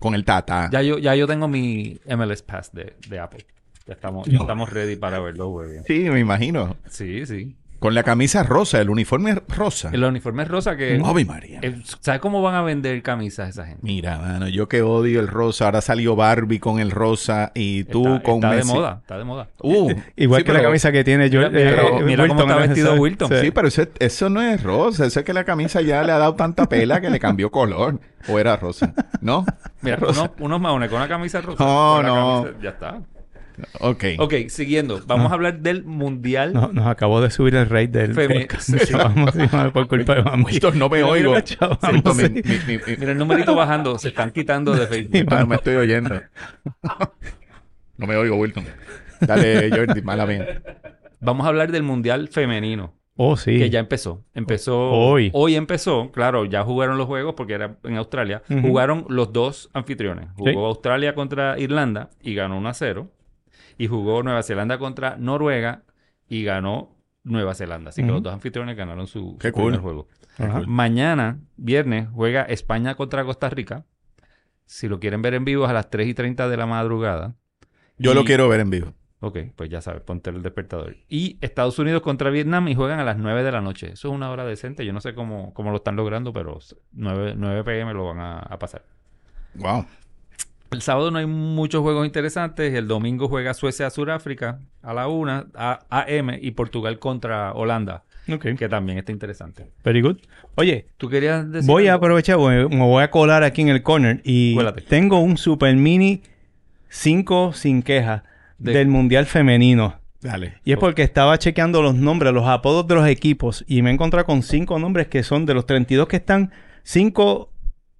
con el Tata. ya yo, ya yo tengo mi MLS Pass de, de Apple. Ya estamos, ya estamos ready para verlo, güey. Sí, me imagino. Sí, sí. Con la camisa rosa, el uniforme rosa. El uniforme es rosa que... Ave María. eh, ¿Sabes cómo van a vender camisas esa gente? Mira, mano, yo que odio el rosa. Ahora salió Barbie con el rosa y tú está, con está de moda, está de moda. Uh, Igual sí, que la camisa que tiene Mira, George, mira eh, cómo- mira está vestido Wilton. Sí, pero eso, eso no es rosa. Eso es que la camisa ya le ha dado tanta pela que le cambió color. ¿O era rosa? ¿No? Mira, rosa. unos, unos maones con una camisa rosa. No, no. camisa- ya está. Ok. Ok, siguiendo. Vamos a hablar del Mundial. No, nos acabó de subir el rate del Femi- podcast. Por culpa de no me Mira, oigo. mira, chaval, Siento mi- sí. mi- mi- mi- Mira el numerito bajando. Se están quitando de Facebook. Ah, no me estoy oyendo. No me oigo, Wilton. Dale, Jordi, mala mía. Vamos a hablar del Mundial Femenino. Oh, sí. Que ya empezó. Empezó. Hoy. Hoy empezó. Claro, ya jugaron los juegos porque era en Australia. Jugaron los dos anfitriones. Jugó Sí. Australia contra Irlanda y ganó 1 a 0. Y jugó Nueva Zelanda contra Noruega y ganó Nueva Zelanda. Así que los dos anfitriones ganaron su, Qué su cool. primer juego. Ajá. Mañana, viernes, juega España contra Costa Rica. Si lo quieren ver en vivo es a las 3 y 30 de la madrugada. Yo Y- lo quiero ver en vivo. Ok, pues ya sabes, ponte el despertador. Y Estados Unidos contra Vietnam y juegan a las 9 de la noche. Eso es una hora decente. Yo no sé cómo, cómo lo están logrando, pero 9, 9 pm lo van a, a pasar. Wow. El sábado no hay muchos juegos interesantes. El domingo juega Suecia a Sudáfrica a la 1 a AM y Portugal contra Holanda, Ok. que también está interesante. Very good. Oye, ¿Tú querías decir voy a aprovechar, voy- me voy a colar aquí en el corner y Cuélate. tengo un Super Mini 5 sin queja De- del Mundial Femenino. Dale. Y es porque estaba chequeando los nombres, los apodos de los equipos y me he encontrado con cinco nombres que son de los 32 que están, cinco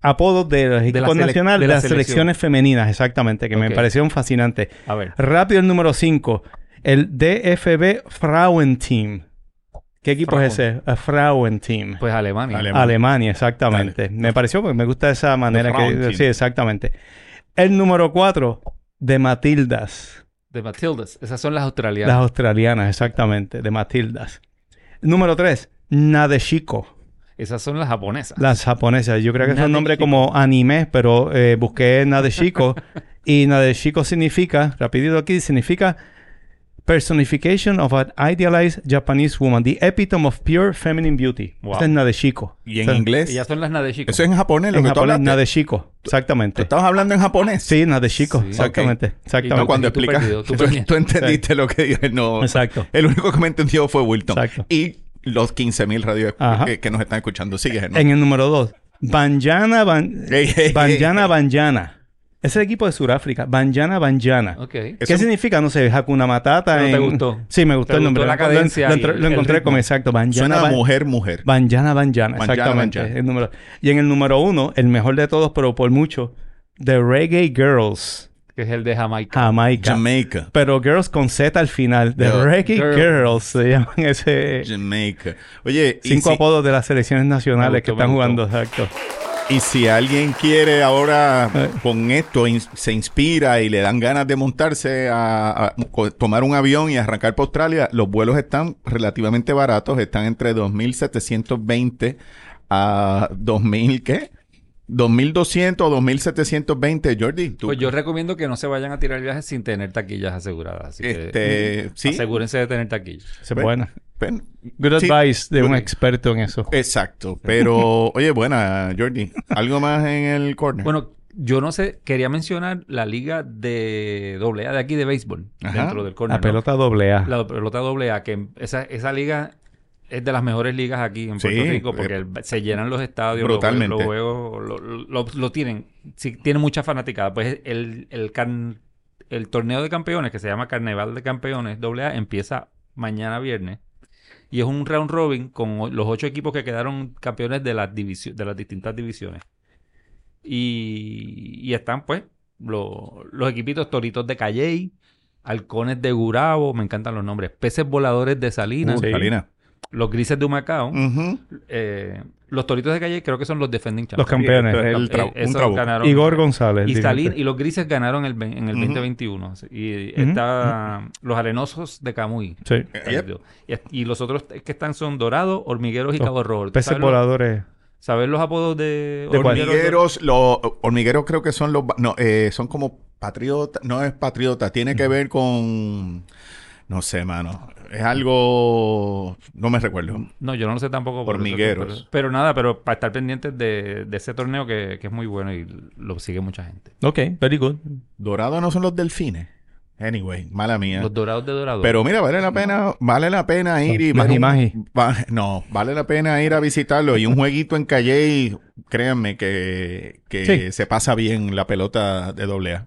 apodos de los equipos de de la las selección. selecciones femeninas, exactamente, que me parecieron fascinantes. A ver. Rápido el número 5, el DFB Frauenteam. ¿Qué equipo es ese? A Frauenteam. Pues Alemania. Alemania. Alemania, exactamente. Me pareció porque me gusta esa manera que... Sí, exactamente. El número 4, de Matildas. De Matildas. Esas son las Las australianas. australianas, exactamente, de Matildas. Número 3, Nadeshiko. Esas son las japonesas. Las japonesas. Yo creo que es un nombre Nadeshiko. como anime, pero eh, busqué Nadeshiko. y Nadeshiko significa, rapidito aquí, significa personification of an idealized Japanese woman, the epitome of pure feminine beauty. Wow. Este es Nadeshiko. ¿Y en O sea, inglés? Ellas son las Nadeshiko. Eso es en japonés, lo En que tú japonés, hablaste. Nadeshiko. ¿Tú Exactamente. estabas hablando en japonés? Sí, Nadeshiko. Sí. Exactamente. Exactamente. tú- Cuando tú explicas, tú tú, tú entendiste lo que dije. No, Exacto. El único que me entendió fue Wilton. Exacto. Y los 15.000 radios que, que nos están escuchando. Sigue. En el número 2, Banjana Ban... Banjana. Banjana. Es el equipo de Sudáfrica. Banjana Banjana. Ok. ¿Qué Eso- significa? No sé, Hakuna Matata. Pero te en- gustó. Sí, me gustó Te el nombre. gustó la lo- cadencia Lo, y entré- el- lo el encontré como exacto. Banjana Suena Ban- mujer, mujer. Banjana Banjana. Banjana, Exactamente. Banjana. El número. Y en el número uno, el mejor de todos, pero por mucho, The Reggae Girls. Que es el de Jamaica. Jamaica. Jamaica. Pero Girls con Z al final. The Yeah. Reggae Girl. Girls se llaman ese. Jamaica. Oye, y Cinco si, apodos de las selecciones nacionales que están jugando. Exacto. y si alguien quiere ahora Eh. con esto se inspira y le dan ganas de montarse a, tomar un avión y arrancar para Australia, los vuelos están relativamente baratos. Están entre 2.720 a 2.000, ¿qué? 2.200 o 2.720, Jordi. ¿tú- Pues yo recomiendo que no se vayan a tirar viajes sin tener taquillas aseguradas. Así que este, sí. asegúrense de tener taquillas. Bueno, buena. Good sí. advice de un experto en eso. Exacto. Pero, oye, buena, Jordi. ¿Algo más en el corner? Bueno, yo no sé, quería mencionar la liga de doble A de aquí de béisbol Ajá. dentro del corner. La pelota doble A. La pelota doble A, que esa, esa liga es de las mejores ligas aquí en Sí, Puerto Rico porque eh, el- se llenan los estadios. brutalmente. Los juegos lo, lo- lo tienen. Sí, tiene mucha fanaticada. Pues el, el, can- el torneo de campeones, que se llama Carnaval de Campeones doble A, empieza mañana viernes. Y es un round robin con los ocho equipos que quedaron campeones de las, divisio- de las distintas divisiones. Y, y están, pues, lo- los equipitos Toritos de Calley, Halcones de Gurabo, me encantan los nombres, Peces Voladores de Salinas, Uh, Salina. Los Grises de Humacao, eh, los Toritos de Calley creo que son los defending Los champions. campeones. Sí, esto es el Eh, un ganaron- Igor González. y, el dirigente. y los grises ganaron el, en el Ujú. 2021. Y Ujú. está los arenosos de Camuy. Sí. Yep. Y, y los otros que están son Dorados, Hormigueros y Los Cabo Rojo. ¿Tú Peces sabes los- voladores. ¿Sabes los apodos de ¿De? Hormigueros, los hormigueros creo que son los, no, eh, son como patriotas, no es patriota, tiene que ver con, no sé, mano, es algo, no me recuerdo. No, yo no lo sé tampoco. por eso Hormigueros. pero, pero nada, pero para estar pendientes de, de ese torneo que, que es muy bueno y lo sigue mucha gente. Ok, very good. Dorados no son los delfines. Anyway, mala mía. Los dorados de dorado. Pero mira, vale la pena, vale la pena ir y ver Magi un- Magi. va- no, vale la pena ir a visitarlo y un jueguito en Calle, créanme que, que Sí. se pasa bien la pelota de doble A.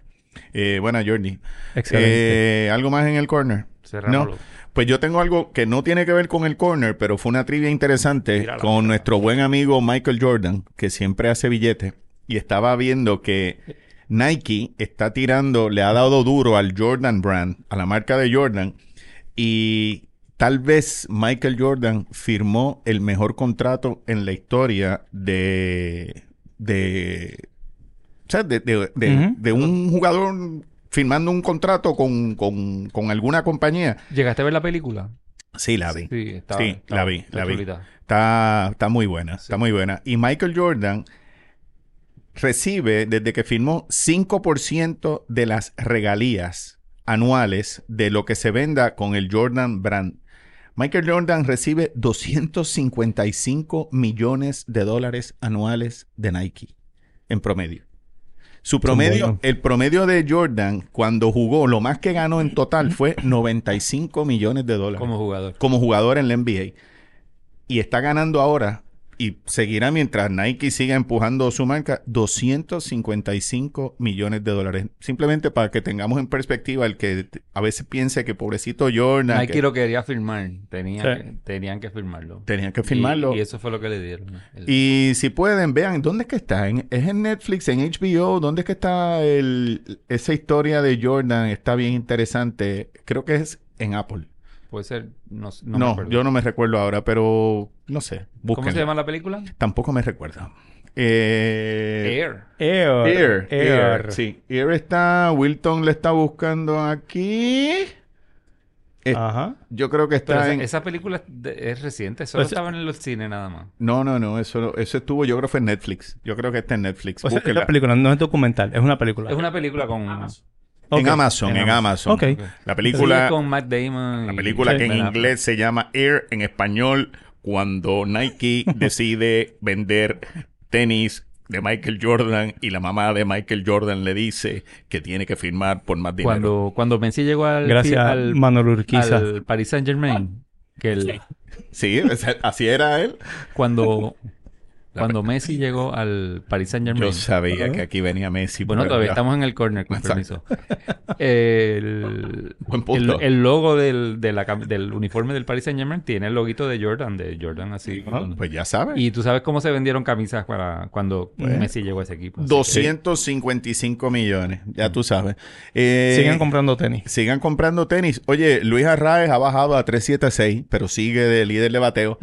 Eh, buena, Jordi. Excelente. Eh, ¿Algo más en el corner? Cerrámoslo. No. Pues yo tengo algo que no tiene que ver con el corner, pero fue una trivia interesante Mírala, con mírala. nuestro buen amigo Michael Jordan, que siempre hace billetes, y estaba viendo que Nike está tirando, le ha dado duro al Jordan Brand, a la marca de Jordan, y tal vez Michael Jordan firmó el mejor contrato en la historia de... de o sea, de, de- de un jugador firmando un contrato con, con- con alguna compañía. ¿Llegaste a ver la película? Sí, la vi. Sí, está, Sí, está- la vi, está la vi. Está, está muy buena, Sí. está muy buena. Y Michael Jordan recibe, desde que firmó, 5% de las regalías anuales de lo que se venda con el Jordan Brand. Michael Jordan recibe 255 millones de dólares anuales de Nike en promedio. Su promedio, el promedio de Jordan cuando jugó, lo más que ganó en total fue 95 millones de dólares Como jugador. como jugador en la NBA. Y está ganando ahora y seguirá mientras Nike siga empujando su marca 255 millones de dólares. Simplemente para que tengamos en perspectiva el que a veces piense que pobrecito Jordan Nike que lo quería firmar. Tenía Sí. que- tenían que firmarlo. tenían que firmarlo. Y, y eso fue lo que le dieron. El- Y si pueden, vean, ¿dónde es que está? ¿En- ¿Es en Netflix, en HBO? ¿Dónde es que está el, esa historia de Jordan? Está bien interesante. Creo que es en Apple. Puede ser. No, no, No, me acuerdo. yo no me recuerdo ahora, pero no sé. ¿Cómo Búsquenlo. se llama la película? Tampoco me recuerdo. Eh, Air. Air. Air, Air. Air, sí. Air está, Wilton le está buscando aquí. Ajá. Yo creo que está esa, en... esa película es, reciente. Solo Pues- estaba en los cines nada más. No, no, no, eso, eso estuvo, yo creo que fue en Netflix. Yo creo que está en Netflix. O sea, es Búsquenla. una película, no es documental, es una película. Es una película con... En Amazon, en Amazon. Ok. La Sí, película, con Matt Damon. la película Sí. que en inglés se llama Air, en español, cuando Nike decide vender tenis de Michael Jordan y la mamá de Michael Jordan le dice que tiene que firmar por más dinero. Cuando, cuando Messi llegó al, Gracias, al, Manuel Urquiza. al Paris Saint Germain, que el, Sí, así era él. cuando, cuando Messi llegó al Paris Saint Germain, Yo sabía que aquí venía Messi. bueno, todavía ya. estamos en el corner, con Exacto. permiso. El, Buen el, punto. el logo del, de la cam- del uniforme del Paris Saint Germain tiene el loguito de Jordan, de Jordan así. Ah, pues ya sabes. Y tú sabes cómo se vendieron camisas para cuando Pues, Messi llegó a ese equipo. Así 255 millones, ya tú sabes. Eh, Sigan comprando tenis. sigan comprando tenis. Oye, Luis Arraez ha bajado a 376, pero sigue de líder de bateo.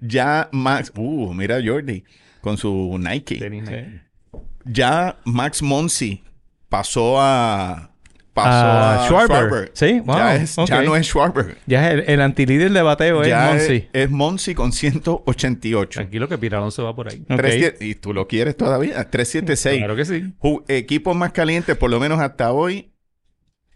Ya Max, uh, mira Jordi con su Nike. Sí. Ya Max Monsi pasó a pasó A a, Schwarber. Schwarber. Sí, wow, Ya, es- ya ok. no es Schwarber. Ya es el, el antilíder de bateo ya es Monsi. es, es Monsi con 188. Tranquilo que Piralonso va por ahí. Ok. 37 y tú lo quieres todavía. 376. Claro que sí. Ju- equipos más calientes, por lo menos hasta hoy.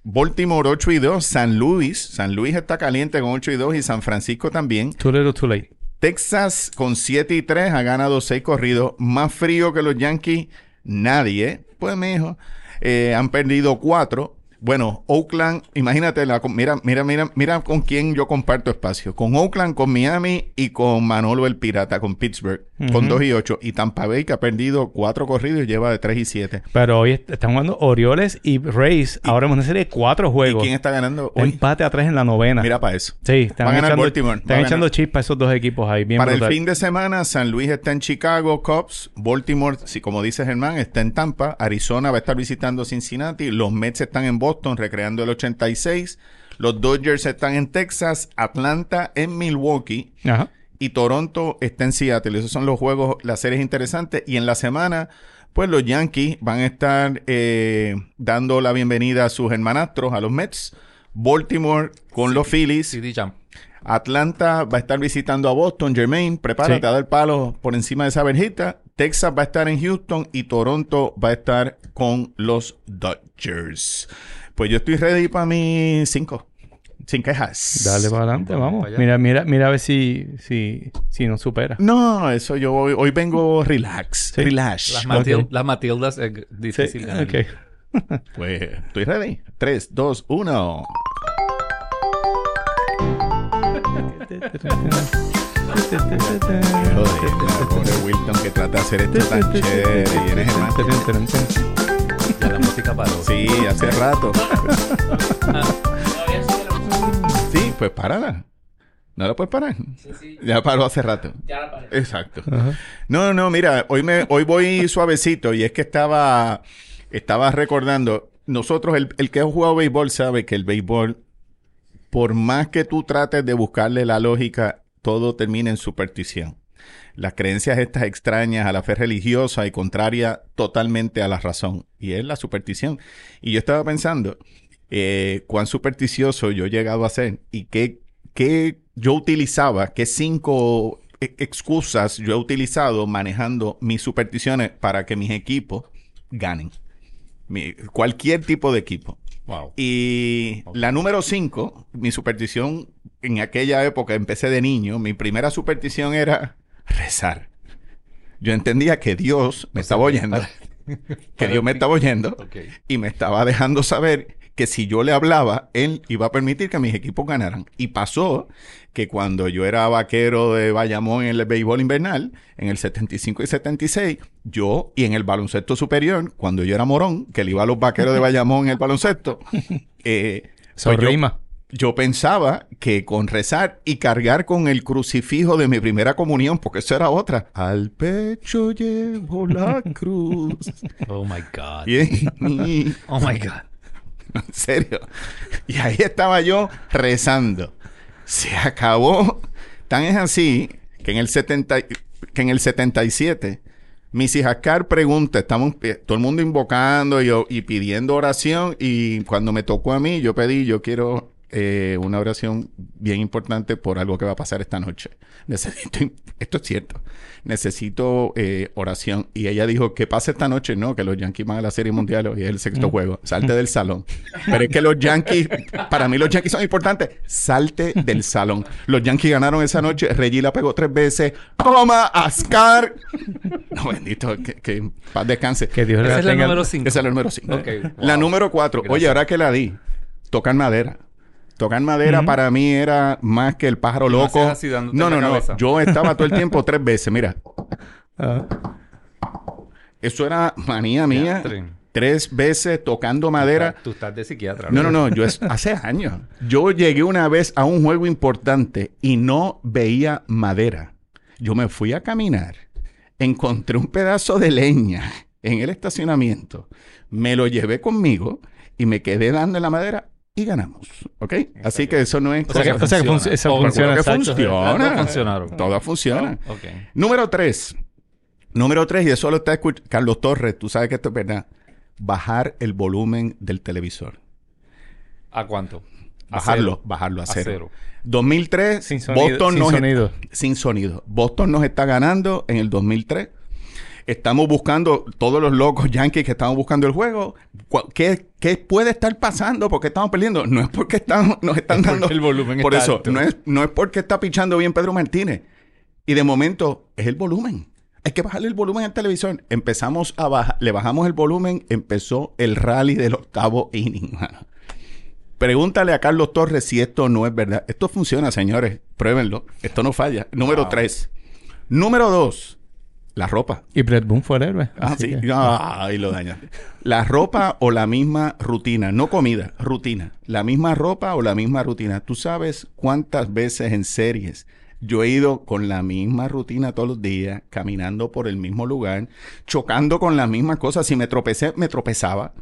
Baltimore 8 y 2, San Luis, San Luis está caliente con 8 y 2 y San Francisco también. Too little, too late. Texas con 7 y 3 ha ganado 6 corridos. Más frío que los Yankees, nadie. Pues mijo, eh, han perdido 4. Bueno, Oakland, imagínate, la, mira, mira, mira, mira con quién yo comparto espacio. Con Oakland, con Miami y con Manolo el Pirata, con Pittsburgh, con Ujú. 2 y 8. Y Tampa Bay que ha perdido 4 corridos y lleva de 3 y 7. Pero hoy est- están jugando Orioles y Rays. Ahora hemos una serie de cuatro ¿Y juegos. quién está ganando hoy? Empate a tres en la novena. Mira para eso. sí, están echando, Baltimore, están echando chispas esos dos equipos ahí. Bien Para brutal. el fin de semana, San Luis está en Chicago, Cubs, Baltimore, si como dice Germán, está en Tampa, Arizona va a estar visitando Cincinnati, los Mets están en Boston recreando el 86, los Dodgers están en Texas, Atlanta en Milwaukee Ajá. y Toronto está en Seattle. Esos son los juegos, las series interesantes. Y en la semana, pues los Yankees van a estar eh, dando la bienvenida a sus hermanastros, a los Mets. Baltimore con los Phillies. Atlanta va a estar visitando a Boston. Jermaine, prepárate Sí. a dar palo por encima de esa verjita. Texas va a estar en Houston y Toronto va a estar con los Dodgers. Pues yo estoy ready para mis cinco. Sin quejas. Dale para adelante, Vamos para. Mira, mira, mira a ver si, si, si nos supera. No, eso yo hoy, hoy vengo relax. Sí. Relax. Las, Matil- Ok. las Matildas es difícil Sí, ganar. ok. Pues estoy ready. 3, 2, 1. Joder, pobre Wilton que trata de hacer esto tan chévere. Y eres. Ya la música paró. Sí, hace rato. Música. Sí, pues párala. ¿No la puedes parar? Sí, sí. Ya paró hace rato. Ya la paré. Exacto. Ajá. No, no, mira, hoy me, hoy voy suavecito y es que estaba, estaba recordando, nosotros, el, el que ha jugado béisbol sabe que el béisbol, por más que tú trates de buscarle la lógica, todo termina en superstición. Las creencias estas extrañas a la fe religiosa y contraria totalmente a la razón. Y es la superstición. Y yo estaba pensando, eh, cuán supersticioso yo he llegado a ser y qué, qué yo utilizaba, qué cinco e- excusas yo he utilizado manejando mis supersticiones para que mis equipos ganen. Mi- cualquier tipo de equipo. Wow. Y la número cinco, mi superstición en aquella época, empecé de niño, mi primera superstición era rezar. Yo entendía que Dios me estaba oyendo. que Dios me estaba oyendo y me estaba dejando saber que si yo le hablaba, él iba a permitir que mis equipos ganaran. Y pasó que cuando yo era vaquero de Bayamón en el béisbol invernal, en el 75 y 76, yo y en el baloncesto superior, cuando yo era morón, que le iba a los vaqueros de Bayamón en el baloncesto, eh, pues yo-. Yo pensaba que con rezar y cargar con el crucifijo de mi primera comunión, porque eso era otra, al pecho llevo la cruz. Oh my God. Y- Oh my God. en serio. Y ahí estaba yo rezando. Se acabó. Tan es así que en el 70, y- que en el 77 Missy Hascar pregunta, estamos todo el mundo invocando y, y pidiendo oración y cuando me tocó a mí yo pedí, yo quiero eh, una oración bien importante por algo que va a pasar esta noche. Necesito, esto es cierto, necesito eh, oración. Y ella dijo, que pase esta noche, no, que los Yankees van a la Serie Mundial y es el sexto juego. Salte del salón. Pero es que los Yankees, para mí los Yankees son importantes. Salte del salón. Los Yankees ganaron esa noche. Reggie la pegó tres veces. Toma, Ascar. No, bendito, que, que paz descanse. Que Dios Esa la es la tenga- número 5. Esa es la número 5. Ok, La wow. número 4. Oye, ahora que la di, tocar madera. Tocar madera para mí era más que el pájaro ¿Y lo loco. así no, no, no. Yo estaba todo el tiempo tres veces. Mira, Ah. eso era manía mía. Tres veces tocando madera. Tú estás de psiquiatra. No, no, no. Yo es, hace años. Yo llegué una vez a un juego importante y no veía madera. Yo me fui a caminar. Encontré un pedazo de leña en el estacionamiento. Me lo llevé conmigo y me quedé dando en la madera y ganamos. ¿Ok? Así que eso no es... O sea que- o sea que Oh, funciona. que funciona. Las dos funcionaron. Todas funcionan. Ok. Número tres. Número tres, y eso lo está escuchando Carlos Torres. Tú sabes que esto es verdad. Bajar el volumen del televisor. ¿A cuánto? A Bajarlo, cero. bajarlo a A cero. cero. 2003, Sin sonido. Boston sin nos sonido. sin sonido. Boston nos está ganando en el 2003. Estamos buscando, todos los locos Yankees que estamos buscando el juego. ¿Qué, qué puede estar pasando? ¿Por qué estamos perdiendo? No es porque estamos, nos están Es dando. el volumen Por está eso, alto. no es, no es porque está pichando bien Pedro Martínez. Y de momento, es el volumen. Hay que bajarle el volumen al televisor. Empezamos a bajar, le bajamos el volumen, empezó el rally del octavo inning. mano. Pregúntale a Carlos Torres si esto no es verdad. Esto funciona, señores. Pruébenlo. Esto no falla. Número Wow. tres. Número dos. La ropa. Y Brett Boone fue el héroe. Ah, sí. que- Ay, lo dañaste. La ropa o la misma rutina. No comida, rutina. La misma ropa o la misma rutina. Tú sabes cuántas veces en series yo he ido con la misma rutina todos los días, caminando por el mismo lugar, chocando con las mismas cosas. Si me tropecé, me tropezaba.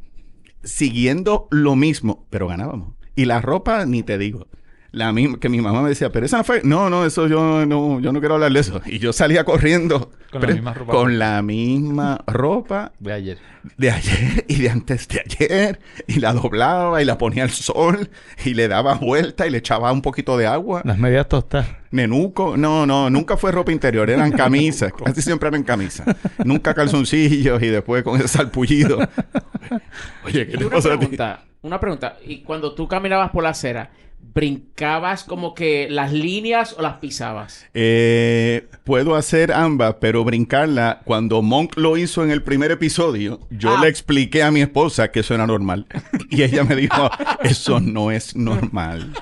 Siguiendo lo mismo, pero ganábamos. Y la ropa, ni te digo. La misma, que mi mamá me decía, pero esa no fue. No, no, eso yo no, yo no quiero hablar de eso. Y yo salía corriendo. Con la misma ropa. Con la misma ropa De ayer. de ayer y de antes de ayer. Y la doblaba y la ponía al sol. Y le daba vuelta y le echaba un poquito de agua. Las medias tostadas. Nenuco. No, no, nunca fue ropa interior. Eran camisas. Casi siempre eran camisas. Nunca calzoncillos y después con ese salpullido. Oye, ¿qué Y te una pasa a ti? pregunta, una pregunta. Y cuando tú caminabas por la acera, ¿brincabas como que las líneas o las pisabas? Eh, puedo hacer ambas, pero brincarla. Cuando Monk lo hizo en el primer episodio, yo Ah. le expliqué a mi esposa que eso era normal. Y ella me dijo, eso no es normal.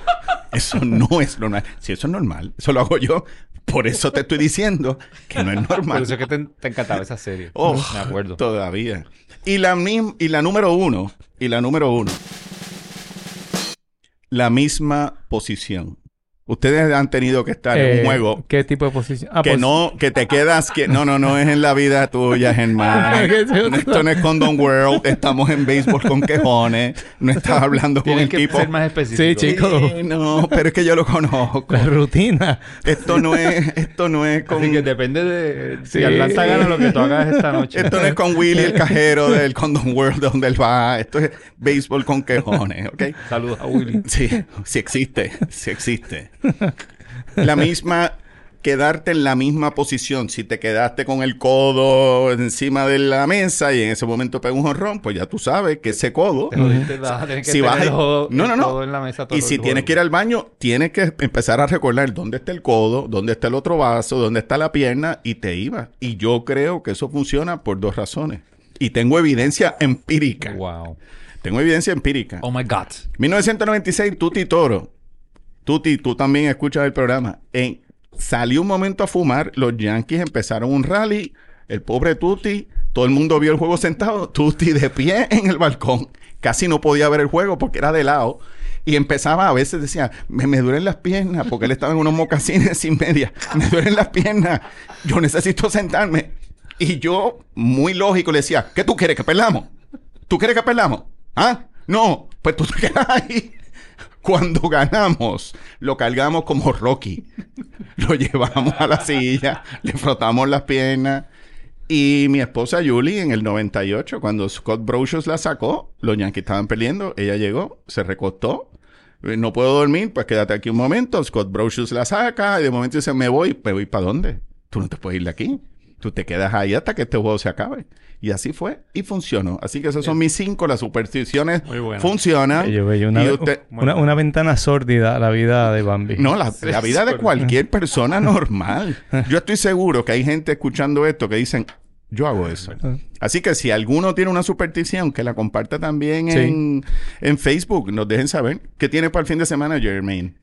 Eso no es normal. Si eso es normal, eso lo hago yo. Por eso te estoy diciendo que no es Por normal. eso es que te, te encantaba esa serie. Oh, Me acuerdo. Todavía. Y la, y la número uno, y la número uno, la misma posición. Ustedes han tenido que estar en Eh, un juego ¿Qué tipo de posición? Ah, que pues- no, que te quedas, que no, no, no es en la vida tuya, Germán. Esto no es Condom World, estamos en béisbol con quejones, no estás hablando con Tienes el que tipo. ser más específico. Sí, chico. Sí, no, pero es que yo lo conozco. La rutina. Esto no es, esto no es con, Así que depende de si Sí. Atlanta gana lo que tú hagas esta noche. esto no es con Willy el cajero del Condom World donde él va. Esto es béisbol con quejones, ¿ok? Saludos a Willy. Sí, sí existe, sí existe. La misma, quedarte en la misma posición. Si te quedaste con el codo encima de la mesa y en ese momento pega un jonrón, pues ya tú sabes que ese codo. Te que Si vas No, no, no. en la mesa todo Y si tienes que ir al baño, tienes que empezar a recordar dónde está el codo, dónde está el otro vaso, dónde está la pierna y te iba. Y yo creo que eso funciona por dos razones. Y tengo evidencia empírica. Wow. Tengo evidencia empírica. Oh my God. 1996, Tuti Toro. Tuti, tú también escuchas el programa. En, salió un momento a fumar, los Yankees empezaron un rally, el pobre Tuti, todo el mundo vio el juego sentado, Tuti de pie en el balcón. Casi no podía ver el juego porque era de lado. Y empezaba, a veces decía, me, me duelen las piernas, porque él estaba en unos mocasines sin media. Me duelen las piernas, yo necesito sentarme. Y yo, muy lógico, le decía, ¿qué tú quieres que perdamos? ¿Tú quieres que perdamos? ¿Ah? No, pues tú te quedas ahí. Cuando ganamos, lo cargamos como Rocky. Lo llevamos a la silla, le frotamos las piernas. Y mi esposa Julie, en el 98, cuando Scott Brocious la sacó, los Yankees estaban perdiendo. Ella llegó, se recostó. Eh, No puedo dormir, pues quédate aquí un momento. Scott Brocious la saca y de momento dice, me voy. ¿Me voy para dónde? Tú no te puedes ir de aquí. Tú te quedas ahí hasta que este juego se acabe. Y así fue y funcionó. Así que esos son mis cinco. Las supersticiones Muy bueno. funcionan. Bello, bello. Una, Y usted- una, una ventana sórdida a la vida de Bambi. No, la, la vida de cualquier persona normal. Yo estoy seguro que hay gente escuchando esto que dicen, yo hago eso. Así que si alguno tiene una superstición, que la comparta también Sí. en, en Facebook. Nos dejen saber. ¿Qué tiene para el fin de semana, Jermaine?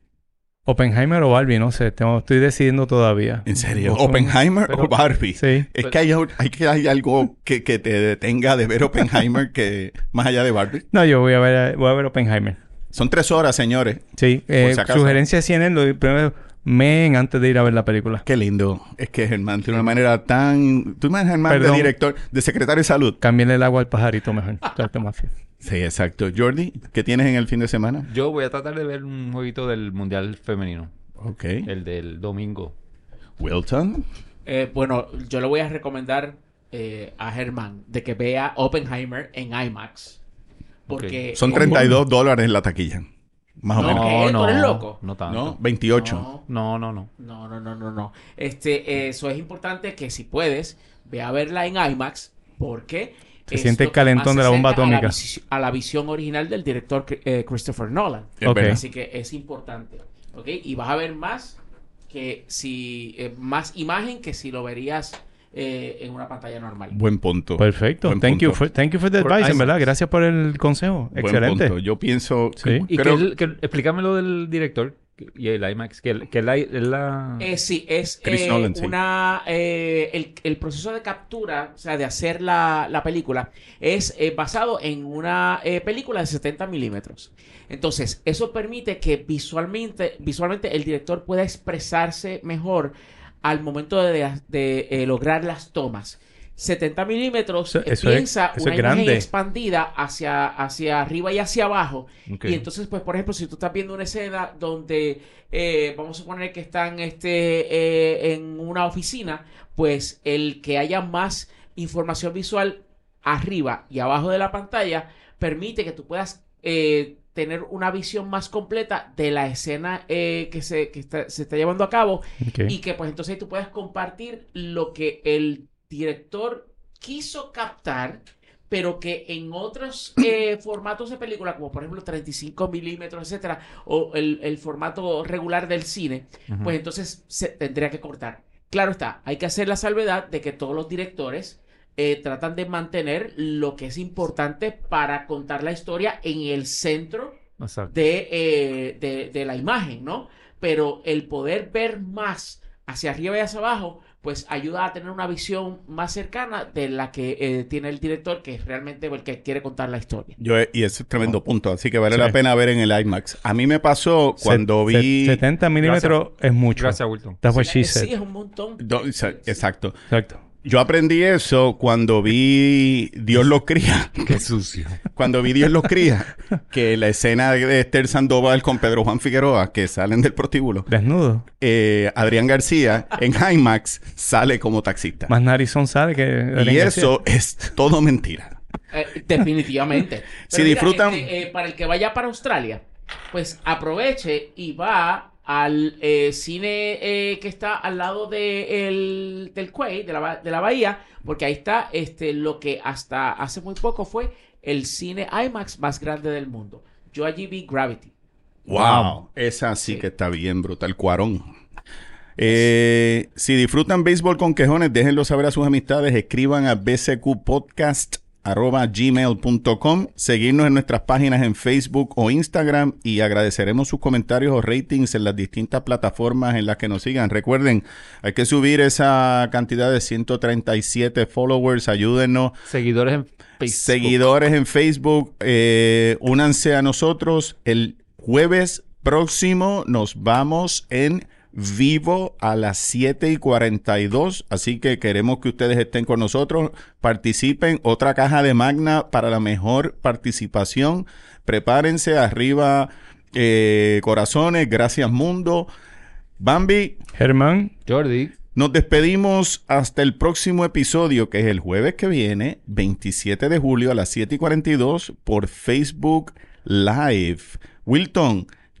Oppenheimer o Barbie, no sé. tengo- estoy decidiendo todavía. ¿En serio? ¿Oppenheimer Pero- o Barbie? Sí. Es que hay, hay que hay algo que, que te detenga de ver Oppenheimer que más allá de Barbie. No, yo voy a ver, voy a ver Oppenheimer. Son tres horas, señores. Sí. Eh, si sugerencia de CNN, lo primero, men antes de ir a ver la película. Qué lindo. Es que Germán tiene una manera tan... ¿Tú imaginas Germán de director, de secretario de salud? Cámbienle el agua al pajarito mejor. Trato más fiel. Sí, exacto. Jordi, ¿qué tienes en el fin de semana? Yo voy a tratar de ver un jueguito del Mundial Femenino. Ok. El del domingo. Wilton. Eh, bueno, yo le voy a recomendar eh, a Germán de que vea Oppenheimer en IMAX. Porque... Son eh, 32 dólares en la taquilla. Más o No, menos. ¿qué? ¿Tú eres loco? No tanto. ¿No? 28. No, No, no, no. no, no, no, no, no. Este, eso es importante que si puedes, ve a verla en IMAX porque... Se siente el calentón de la bomba a atómica. A la, visión original del director eh, Christopher Nolan. Es Ok. verdad. Así que es importante. ¿Ok? Y vas a ver más que si... eh, más imagen que si lo verías eh, en una pantalla normal. Buen punto. Perfecto. Buen Thank you, for, thank you for the advice, en verdad. Gracias por el consejo. Buen Excelente. punto. Yo pienso... Sí. Y creo- que, el- que- explícame lo del director y el IMAX. Que, el- que la, la... Eh, sí, es Chris eh, Nolan, sí. una eh, el, el proceso de captura, o sea, de hacer la, la película, es eh, basado en una eh, película de 70 milímetros. Entonces, eso permite que visualmente, visualmente el director pueda expresarse mejor al momento de, de, eh, lograr las tomas. 70 milímetros, Eso- eso es- piensa una es imagen expandida hacia, hacia arriba y hacia abajo. Y entonces, pues, por ejemplo, si tú estás viendo una escena donde, eh, vamos a suponer que están este, eh, en una oficina, pues el que haya más información visual arriba y abajo de la pantalla permite que tú puedas eh, tener una visión más completa de la escena eh, que, se, que está- se está llevando a cabo y que pues entonces tú puedas compartir lo que el director quiso captar, pero que en otros eh, formatos de película, como por ejemplo 35 milímetros, etcétera, o el, el formato regular del cine, pues entonces se tendría que cortar. Claro está, hay que hacer la salvedad de que todos los directores eh, tratan de mantener lo que es importante para contar la historia en el centro de, eh, de, de la imagen, ¿no? Pero el poder ver más hacia arriba y hacia abajo, pues ayuda a tener una visión más cercana de la que eh, tiene el director, que es realmente el que quiere contar la historia. Yo, y ese es tremendo punto, así que vale Sí. la pena ver en el IMAX. A mí me pasó cuando Se- vi... se- 70 milímetros es mucho. Gracias, Wilton. That's what she said. Sí, es un montón. Do- Exacto. Exacto. Yo aprendí eso cuando vi Dios los cría. Qué sucio. Cuando vi Dios los cría, que la escena de Esther Sandoval con Pedro Juan Figueroa, que salen del prostíbulo, Desnudo. eh, Adrián García en IMAX sale como taxista. Más narizón sale que... y eso es todo mentira. Eh, definitivamente. Si mira, disfrutan- este, eh, para el que vaya para Australia, pues aproveche y va al eh, cine eh, que está al lado de el- del Quay, de la, de la bahía, porque ahí está este, lo que hasta hace muy poco fue el cine IMAX más grande del mundo. Yo allí vi Gravity. Wow. Esa sí que está bien brutal. Cuarón. Eh, si disfrutan béisbol con quejones, déjenlo saber a sus amistades. Escriban a BCQ Podcast arroba gmail.com, seguirnos en nuestras páginas en Facebook o Instagram y agradeceremos sus comentarios o ratings en las distintas plataformas en las que nos sigan. Recuerden, hay que subir esa cantidad de 137 followers, ayúdenos. Seguidores en Facebook. Seguidores en Facebook, eh, únanse a nosotros. El jueves próximo nos vamos en vivo a las 7 y 42. Así que queremos que ustedes estén con nosotros. Participen. Otra caja de Magna para la mejor participación. Prepárense arriba. eh, corazones, gracias mundo. Bambi, Germán, Jordi. nos despedimos hasta el próximo episodio, que es el jueves que viene, 27 de julio a las 7 y 42 por Facebook Live. Wilton,